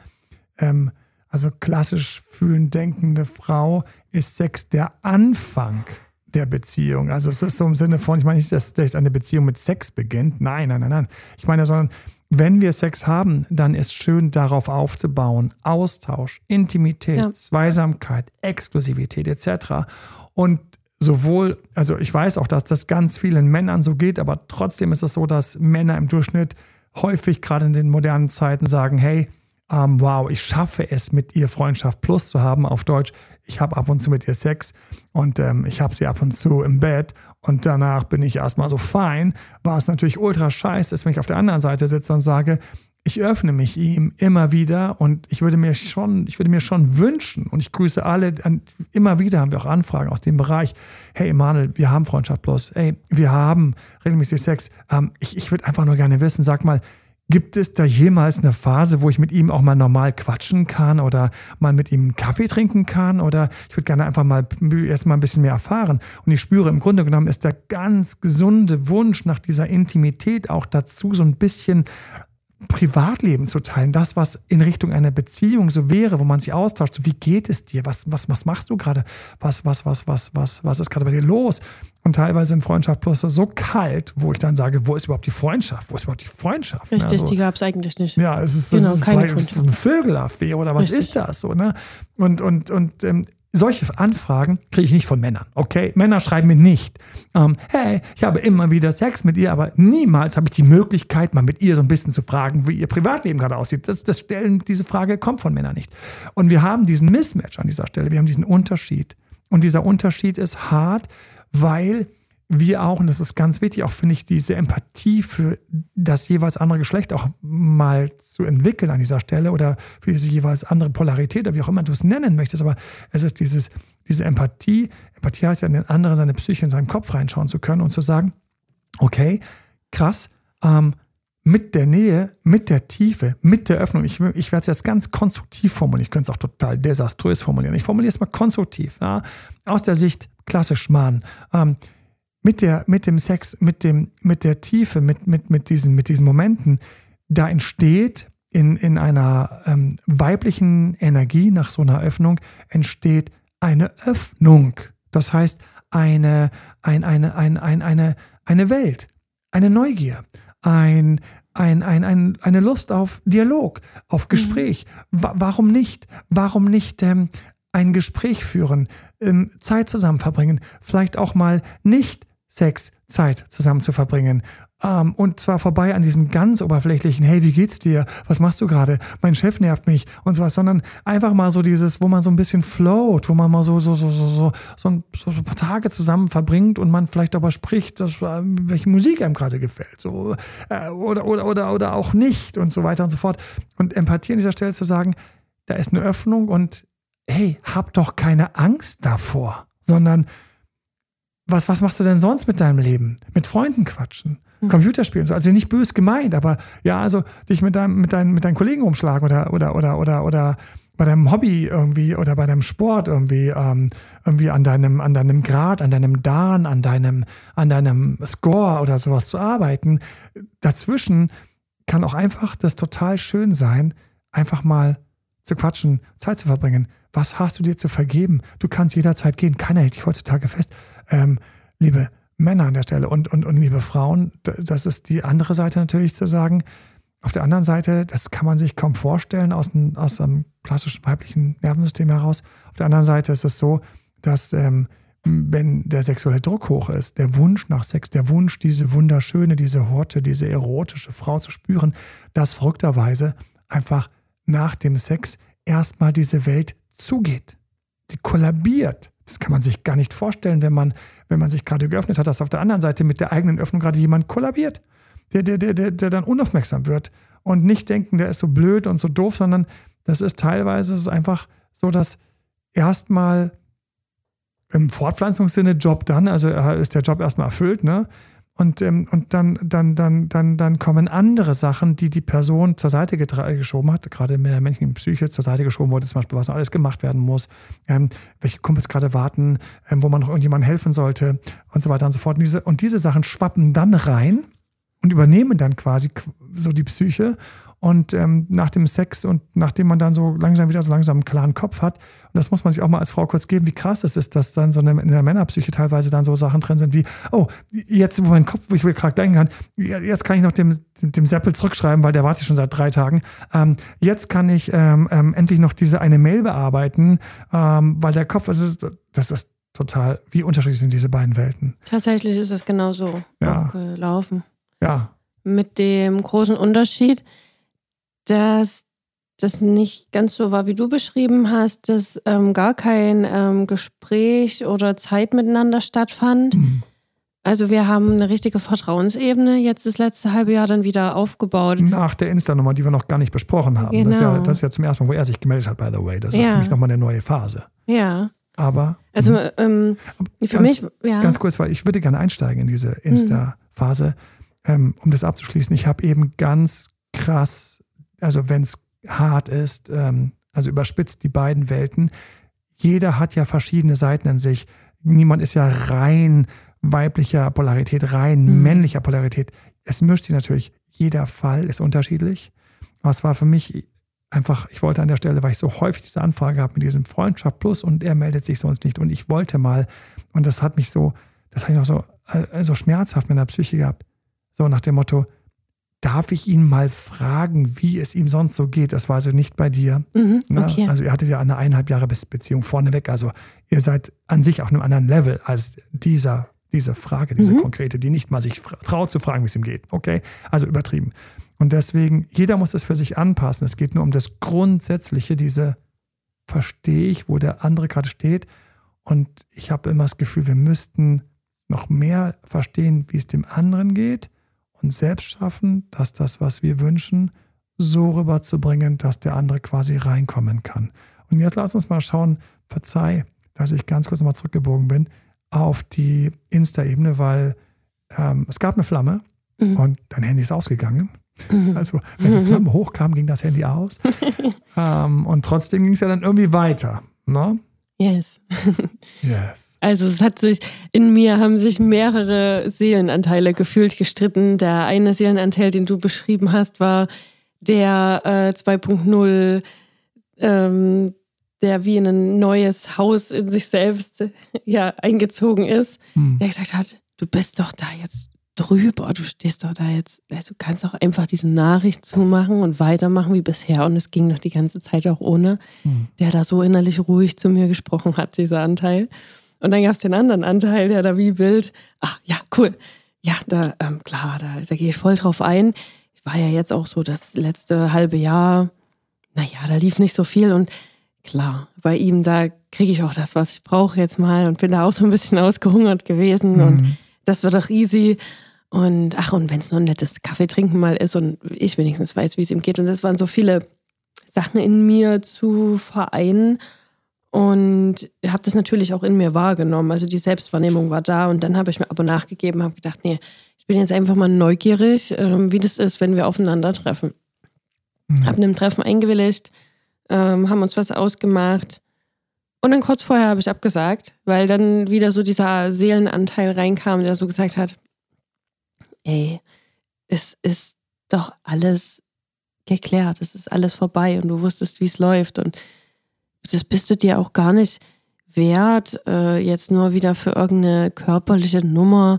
ähm, also klassisch fühlend denkende Frau, ist Sex der Anfang der Beziehung. Also es ist so im Sinne von, ich meine nicht, dass, eine Beziehung mit Sex beginnt. Nein, nein, nein, nein. Ich meine, sondern wenn wir Sex haben, dann ist schön darauf aufzubauen. Austausch, Intimität, ja. Zweisamkeit, Exklusivität etc. Und sowohl, also ich weiß auch, dass das ganz vielen Männern so geht, aber trotzdem ist es so, dass Männer im Durchschnitt häufig gerade in den modernen Zeiten sagen, hey, ähm, wow, ich schaffe es, mit ihr Freundschaft plus zu haben. Auf Deutsch, ich habe ab und zu mit ihr Sex und ähm, ich habe sie ab und zu im Bett und danach bin ich erstmal so fein, war es natürlich ultra scheiße ist, wenn ich auf der anderen Seite sitze und sage, ich öffne mich ihm immer wieder und ich würde mir schon, ich würde mir schon wünschen und ich grüße alle, immer wieder haben wir auch Anfragen aus dem Bereich, hey Emanuel, wir haben Freundschaft plus, hey, wir haben regelmäßig Sex, ähm, ich, ich würde einfach nur gerne wissen, sag mal, Gibt es da jemals eine Phase, wo ich mit ihm auch mal normal quatschen kann oder mal mit ihm Kaffee trinken kann? Oder ich würde gerne einfach mal erst mal ein bisschen mehr erfahren. Und ich spüre, im Grunde genommen ist der ganz gesunde Wunsch nach dieser Intimität auch dazu, so ein bisschen Privatleben zu teilen, das, was in Richtung einer Beziehung so wäre, wo man sich austauscht. Wie geht es dir? Was, was, was machst du gerade? Was, was, was, was, was, was ist gerade bei dir los? Und teilweise in Freundschaft plus so kalt, wo ich dann sage, wo ist überhaupt die Freundschaft? Wo ist überhaupt die Freundschaft? Richtig, also, die gab es eigentlich nicht. Ja, es ist, genau, es ist keine vielleicht eine Vögelaffäre oder was Richtig. ist das so, ne? Und, und, und ähm, solche Anfragen kriege ich nicht von Männern. Okay, Männer schreiben mir nicht, ähm, hey, ich habe immer wieder Sex mit ihr, aber niemals habe ich die Möglichkeit, mal mit ihr so ein bisschen zu fragen, wie ihr Privatleben gerade aussieht. Das, das stellen, diese Frage kommt von Männern nicht. Und wir haben diesen Mismatch an dieser Stelle, wir haben diesen Unterschied. Und dieser Unterschied ist hart, weil wir auch, und das ist ganz wichtig, auch finde ich, diese Empathie für das jeweils andere Geschlecht auch mal zu entwickeln an dieser Stelle oder für diese jeweils andere Polarität oder wie auch immer du es nennen möchtest. Aber es ist dieses, diese Empathie. Empathie heißt ja, in den anderen seine Psyche in seinen Kopf reinschauen zu können und zu sagen, okay, krass, ähm, mit der Nähe, mit der Tiefe, mit der Öffnung. Ich, ich werde es jetzt ganz konstruktiv formulieren. Ich könnte es auch total desaströs formulieren. Ich formuliere es mal konstruktiv. Ja? Aus der Sicht klassisch Mann. Ähm, mit der, mit dem Sex, mit dem, mit der Tiefe, mit, mit, mit diesen, mit diesen Momenten, da entsteht in, in einer ähm, weiblichen Energie nach so einer Öffnung entsteht eine Öffnung. Das heißt, eine, ein, eine, ein, ein, eine, eine Welt, eine Neugier, ein, ein, ein, ein, eine Lust auf Dialog, auf Gespräch. Mhm. Warum nicht? Warum nicht ähm, ein Gespräch führen, ähm, Zeit zusammen verbringen, vielleicht auch mal nicht Sex, Zeit zusammen zu verbringen. Ähm, und zwar vorbei an diesen ganz oberflächlichen, hey, wie geht's dir? Was machst du gerade? Mein Chef nervt mich und sowas, sondern einfach mal so dieses, wo man so ein bisschen float, wo man mal so, so, so, so, so, so, ein, so ein paar Tage zusammen verbringt und man vielleicht darüber spricht, dass, äh, welche Musik einem gerade gefällt. So, äh, oder, oder, oder, oder auch nicht und so weiter und so fort. Und Empathie an dieser Stelle zu sagen, da ist eine Öffnung und hey, hab doch keine Angst davor, sondern was, was machst du denn sonst mit deinem Leben? Mit Freunden quatschen, mhm. Computerspielen, so. also nicht bös gemeint, aber ja, also dich mit deinem, mit deinen, mit deinen Kollegen umschlagen oder, oder, oder, oder, oder bei deinem Hobby irgendwie oder bei deinem Sport irgendwie, ähm, irgendwie an deinem, an deinem Grad, an deinem Dan, an deinem, an deinem Score oder sowas zu arbeiten. Dazwischen kann auch einfach das total schön sein, einfach mal zu quatschen, Zeit zu verbringen. Was hast du dir zu vergeben? Du kannst jederzeit gehen. Keiner hält dich heutzutage fest. Ähm, liebe Männer an der Stelle und, und, und liebe Frauen, das ist die andere Seite natürlich zu sagen. Auf der anderen Seite, das kann man sich kaum vorstellen aus, einem, aus einem klassischen weiblichen Nervensystem heraus. Auf der anderen Seite ist es so, dass ähm, wenn der sexuelle Druck hoch ist, der Wunsch nach Sex, der Wunsch, diese wunderschöne, diese Horte, diese erotische Frau zu spüren, dass verrückterweise einfach nach dem Sex erstmal diese Welt zugeht. Die kollabiert. Das kann man sich gar nicht vorstellen, wenn man, wenn man sich gerade geöffnet hat, dass auf der anderen Seite mit der eigenen Öffnung gerade jemand kollabiert, der, der, der, der, dann unaufmerksam wird und nicht denken, der ist so blöd und so doof, sondern das ist teilweise ist einfach so, dass erstmal im Fortpflanzungssinne Job dann, also ist der Job erstmal erfüllt, ne? Und, ähm, und dann, dann, dann, dann, dann kommen andere Sachen, die die Person zur Seite geschoben hat, gerade mit der menschlichen Psyche zur Seite geschoben wurde, zum Beispiel, was alles gemacht werden muss, ähm, welche Kumpels gerade warten, ähm, wo man noch irgendjemandem helfen sollte und so weiter und so fort. Und diese, und diese Sachen schwappen dann rein und übernehmen dann quasi so die Psyche Und ähm, nach dem Sex und nachdem man dann so langsam wieder so langsam einen klaren Kopf hat, und das muss man sich auch mal als Frau kurz geben, wie krass es ist, dass dann so in der Männerpsyche teilweise dann so Sachen drin sind wie, oh, jetzt, wo mein Kopf, wo ich gerade denken kann, jetzt kann ich noch dem, dem Seppel zurückschreiben, weil der wartet schon seit drei Tagen. Ähm, jetzt kann ich ähm, ähm, endlich noch diese eine Mail bearbeiten, ähm, weil der Kopf, das ist, das ist total, wie unterschiedlich sind diese beiden Welten. Tatsächlich ist das genauso Ja. gelaufen. Ja, Mit dem großen Unterschied, dass das nicht ganz so war, wie du beschrieben hast, dass ähm, gar kein ähm, Gespräch oder Zeit miteinander stattfand. Mhm. Also wir haben eine richtige Vertrauensebene jetzt das letzte halbe Jahr dann wieder aufgebaut. nach der Insta-Nummer, die wir noch gar nicht besprochen haben. Das, ist ja, Genau. das ist ja zum ersten Mal, wo er sich gemeldet hat, by the way. Das ist Ja. für mich nochmal eine neue Phase. Ja. Aber Also ähm, für ganz, mich, ja. ganz kurz, weil ich würde gerne einsteigen in diese Insta-Phase, ähm, um das abzuschließen. Ich habe eben ganz krass, also wenn es hart ist, ähm, also überspitzt die beiden Welten. Jeder hat ja verschiedene Seiten in sich. Niemand ist ja rein weiblicher Polarität, rein männlicher Polarität. Es mischt sich natürlich. Jeder Fall ist unterschiedlich. Aber es war für mich einfach, ich wollte an der Stelle, weil ich so häufig diese Anfrage habe mit diesem Freundschaft Plus und er meldet sich sonst nicht und ich wollte mal und das hat mich so, das habe ich noch so, äh, so schmerzhaft mit der Psyche gehabt. So nach dem Motto, darf ich ihn mal fragen, wie es ihm sonst so geht? Das war also nicht bei dir. Mhm, Ne? okay. Also ihr hattet ja eine eineinhalb Jahre Be- Beziehung vorneweg. Also ihr seid an sich auf einem anderen Level als dieser, diese Frage, diese konkrete, die nicht mal sich traut zu fragen, wie es ihm geht. Okay? Also übertrieben. Und deswegen, jeder muss das für sich anpassen. Es geht nur um das Grundsätzliche, diese verstehe ich, wo der andere gerade steht. Und ich habe immer das Gefühl, wir müssten noch mehr verstehen, wie es dem anderen geht und selbst schaffen, dass das, was wir wünschen, so rüberzubringen, dass der andere quasi reinkommen kann. Und jetzt lass uns mal schauen, verzeih, dass ich ganz kurz nochmal zurückgebogen bin, auf die Insta-Ebene, weil ähm, es gab eine Flamme und dein Handy ist ausgegangen. Also, wenn die Flamme hochkam, ging das Handy aus. ähm, und trotzdem ging es ja dann irgendwie weiter. Ne? Yes. Yes. Also es hat sich, in mir haben sich mehrere Seelenanteile gefühlt gestritten. Der eine Seelenanteil, den du beschrieben hast, war der äh, 2.0, ähm, der wie in ein neues Haus in sich selbst ja, eingezogen ist, der gesagt hat, du bist doch da jetzt drüber, du stehst doch da jetzt, also du kannst auch einfach diese Nachricht zumachen und weitermachen wie bisher. Und es ging noch die ganze Zeit auch ohne, der da so innerlich ruhig zu mir gesprochen hat, dieser Anteil. Und dann gab es den anderen Anteil, der da wie wild, ach ja, cool, ja, da, ähm, klar, da, da gehe ich voll drauf ein. Ich war ja jetzt auch so das letzte halbe Jahr, naja, da lief nicht so viel. Und klar, bei ihm, da kriege ich auch das, was ich brauche jetzt mal und bin da auch so ein bisschen ausgehungert gewesen. Und das wird doch easy. Und ach, und wenn es nur ein nettes Kaffee trinken mal ist und ich wenigstens weiß, wie es ihm geht. Und das waren so viele Sachen in mir zu vereinen. Und habe das natürlich auch in mir wahrgenommen. Also die Selbstwahrnehmung war da und dann habe ich mir aber nachgegeben, habe gedacht, nee, ich bin jetzt einfach mal neugierig, ähm, wie das ist, wenn wir aufeinandertreffen. Mhm. Hab einem Treffen eingewilligt, ähm, haben uns was ausgemacht. Und dann kurz vorher habe ich abgesagt, weil dann wieder so dieser Seelenanteil reinkam, der so gesagt hat, ey, es ist doch alles geklärt, es ist alles vorbei und du wusstest, wie es läuft und das bist du dir auch gar nicht wert, äh, jetzt nur wieder für irgendeine körperliche Nummer.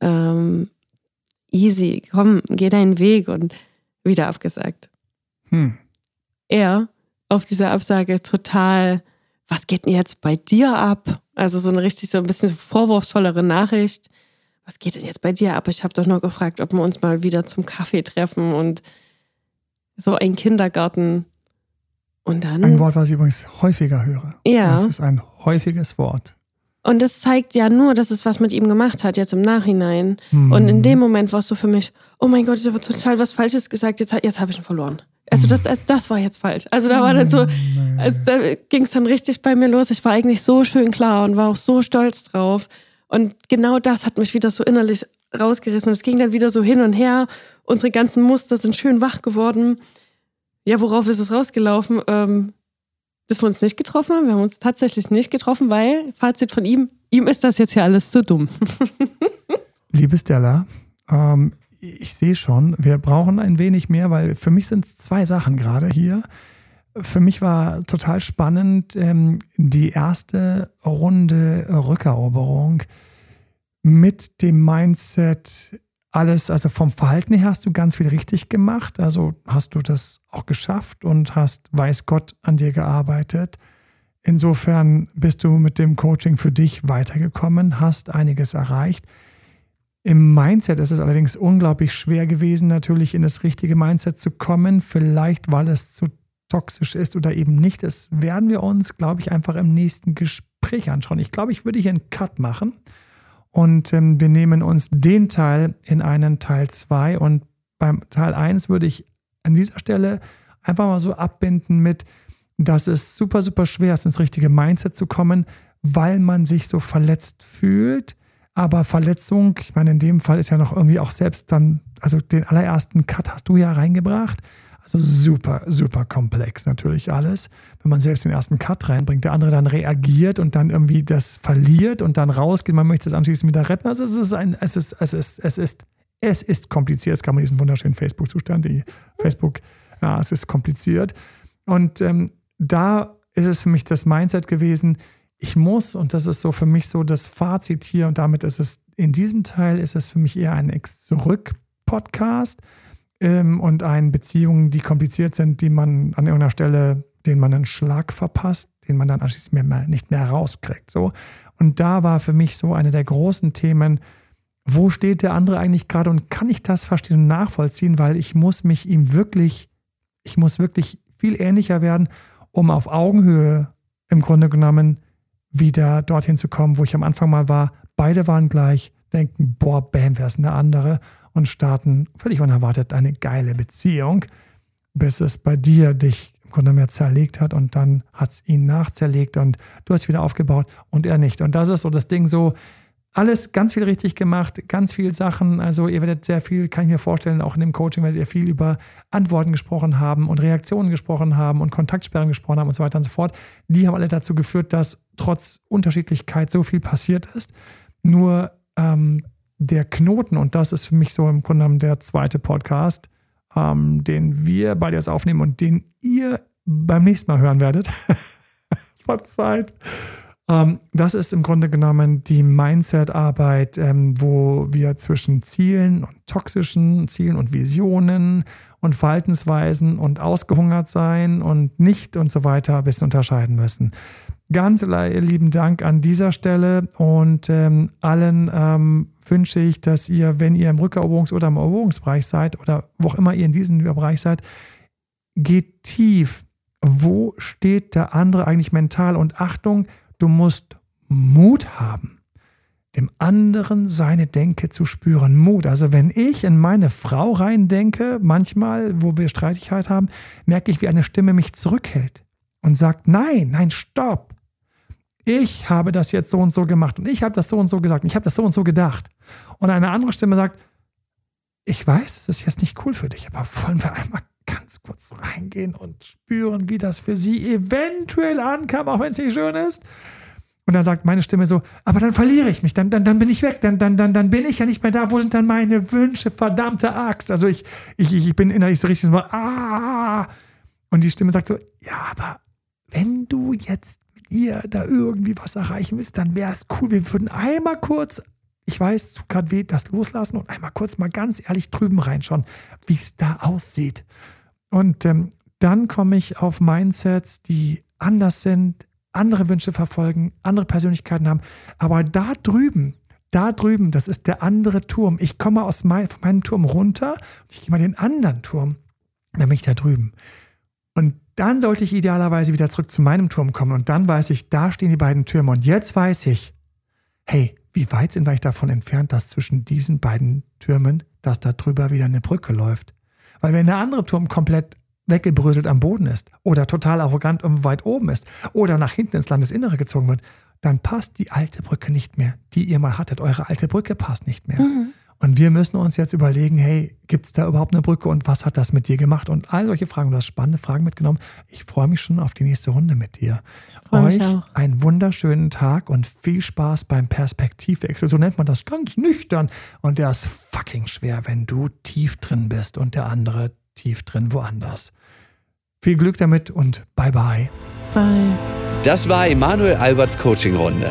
Ähm, easy, komm, geh deinen Weg und wieder abgesagt. Hm. Er auf dieser Absage total, was geht denn jetzt bei dir ab? Also so eine richtig so ein bisschen vorwurfsvollere Nachricht. Was geht denn jetzt bei dir ab? Ich habe doch nur gefragt, ob wir uns mal wieder zum Kaffee treffen und so ein Kindergarten. Und dann. Ein Wort, was ich übrigens häufiger höre. Ja. Das ist ein häufiges Wort. Und das zeigt ja nur, dass es was mit ihm gemacht hat, jetzt im Nachhinein. Mhm. Und in dem Moment war es so für mich, oh mein Gott, ich habe total was Falsches gesagt, jetzt, jetzt habe ich ihn verloren. Also das, das, das war jetzt falsch. Also da war dann so, also da ging es dann richtig bei mir los. Ich war eigentlich so schön klar und war auch so stolz drauf. Und genau das hat mich wieder so innerlich rausgerissen. Und es ging dann wieder so hin und her. Unsere ganzen Muster sind schön wach geworden. Ja, worauf ist es rausgelaufen? Ähm, dass wir uns nicht getroffen haben. Wir haben uns tatsächlich nicht getroffen, weil, Fazit von ihm, ihm ist das jetzt ja alles zu dumm. Liebe Stella, ähm, ich sehe schon, wir brauchen ein wenig mehr, weil für mich sind es zwei Sachen gerade hier. Für mich war total spannend ähm, die erste Runde Rückeroberung mit dem Mindset, alles, also vom Verhalten her hast du ganz viel richtig gemacht. Also hast du das auch geschafft und hast, weiß Gott, an dir gearbeitet. Insofern bist du mit dem Coaching für dich weitergekommen, hast einiges erreicht. Im Mindset ist es allerdings unglaublich schwer gewesen, natürlich in das richtige Mindset zu kommen. Vielleicht, weil es zu toxisch ist oder eben nicht. Das werden wir uns, glaube ich, einfach im nächsten Gespräch anschauen. Ich glaube, ich würde hier einen Cut machen und ähm, wir nehmen uns den Teil in einen Teil 2 und beim Teil 1 würde ich an dieser Stelle einfach mal so abbinden mit, dass es super, super schwer ist, ins richtige Mindset zu kommen, weil man sich so verletzt fühlt aber Verletzung, ich meine, in dem Fall ist ja noch irgendwie auch selbst dann, also den allerersten Cut hast du ja reingebracht. Also super, super komplex natürlich alles. Wenn man selbst den ersten Cut reinbringt, der andere dann reagiert und dann irgendwie das verliert und dann rausgeht, man möchte es anschließend wieder retten. Also es ist ein, es ist, es ist, es ist, es ist kompliziert. Es kann man diesen wunderschönen Facebook-Zustand, die Facebook, ja, es ist kompliziert. Und ähm, da ist es für mich das Mindset gewesen, ich muss, und das ist so für mich so das Fazit hier, und damit ist es, in diesem Teil ist es für mich eher ein Ex-Zurück-Podcast ähm, und ein Beziehungen, die kompliziert sind, die man an irgendeiner Stelle, den man einen Schlag verpasst, den man dann anschließend mehr, nicht mehr rauskriegt. So. Und da war für mich so eine der großen Themen, wo steht der andere eigentlich gerade und kann ich das verstehen und nachvollziehen, weil ich muss mich ihm wirklich, ich muss wirklich viel ähnlicher werden, um auf Augenhöhe im Grunde genommen wieder dorthin zu kommen, wo ich am Anfang mal war. Beide waren gleich, denken, boah, bam, wer ist eine andere und starten völlig unerwartet eine geile Beziehung, bis es bei dir dich im Grunde mehr zerlegt hat und dann hat es ihn nachzerlegt und du hast wieder aufgebaut und er nicht. Und das ist so das Ding so, alles ganz viel richtig gemacht, ganz viel Sachen. Also ihr werdet sehr viel, kann ich mir vorstellen, auch in dem Coaching werdet ihr viel über Antworten gesprochen haben und Reaktionen gesprochen haben und Kontaktsperren gesprochen haben und so weiter und so fort. Die haben alle dazu geführt, dass trotz Unterschiedlichkeit so viel passiert ist. Nur ähm, der Knoten, und das ist für mich so im Grunde genommen der zweite Podcast, ähm, den wir bei dir aufnehmen und den ihr beim nächsten Mal hören werdet. Verzeiht. Ähm, das ist im Grunde genommen die Mindset-Arbeit, ähm, wo wir zwischen Zielen und toxischen Zielen und Visionen und Verhaltensweisen und ausgehungert sein und nicht und so weiter ein bisschen unterscheiden müssen. Ganz lieben Dank an dieser Stelle und ähm, allen wünsche ich, dass ihr, wenn ihr im Rückeroberungs- oder im Eroberungsbereich seid oder wo auch immer ihr in diesem Bereich seid, geht tief. Wo steht der andere eigentlich mental? Und Achtung, Du musst Mut haben, dem anderen seine Denke zu spüren. Mut. Also wenn ich in meine Frau rein denke, manchmal, wo wir Streitigkeit haben, merke ich, wie eine Stimme mich zurückhält und sagt, nein, nein, stopp. Ich habe das jetzt so und so gemacht und ich habe das so und so gesagt und ich habe das so und so gedacht. Und eine andere Stimme sagt, ich weiß, es ist jetzt nicht cool für dich, aber wollen wir einmal kurz reingehen und spüren, wie das für sie eventuell ankam, auch wenn es nicht schön ist. Und dann sagt meine Stimme so, aber dann verliere ich mich, dann, dann, dann bin ich weg, dann, dann, dann, dann bin ich ja nicht mehr da. Wo sind dann meine Wünsche, verdammte Axt? Also ich, ich, ich bin innerlich so richtig so, ah. Und die Stimme sagt so, ja, aber wenn du jetzt mit ihr da irgendwie was erreichen willst, dann wäre es cool. Wir würden einmal kurz, ich weiß, tut gerade weh, das loslassen und einmal kurz mal ganz ehrlich drüben reinschauen, wie es da aussieht. Und ähm, dann komme ich auf Mindsets, die anders sind, andere Wünsche verfolgen, andere Persönlichkeiten haben. Aber da drüben, da drüben, das ist der andere Turm. Ich komme aus mein, von meinem Turm runter und ich gehe mal den anderen Turm, dann bin ich da drüben. Und dann sollte ich idealerweise wieder zurück zu meinem Turm kommen. Und dann weiß ich, da stehen die beiden Türme. Und jetzt weiß ich, hey, wie weit sind wir davon entfernt, dass zwischen diesen beiden Türmen, dass da drüber wieder eine Brücke läuft? Weil wenn der andere Turm komplett weggebröselt am Boden ist oder total arrogant und weit oben ist oder nach hinten ins Landesinnere gezogen wird, dann passt die alte Brücke nicht mehr, die ihr mal hattet. Eure alte Brücke passt nicht mehr. Mhm. Und wir müssen uns jetzt überlegen, hey, gibt es da überhaupt eine Brücke und was hat das mit dir gemacht? Und all solche Fragen, du hast spannende Fragen mitgenommen. Ich freue mich schon auf die nächste Runde mit dir. Euch einen wunderschönen Tag und viel Spaß beim Perspektivwechsel. So nennt man das ganz nüchtern. Und der ist fucking schwer, wenn du tief drin bist und der andere tief drin woanders. Viel Glück damit und bye bye. Bye. Das war Emanuel Alberts Coaching-Runde.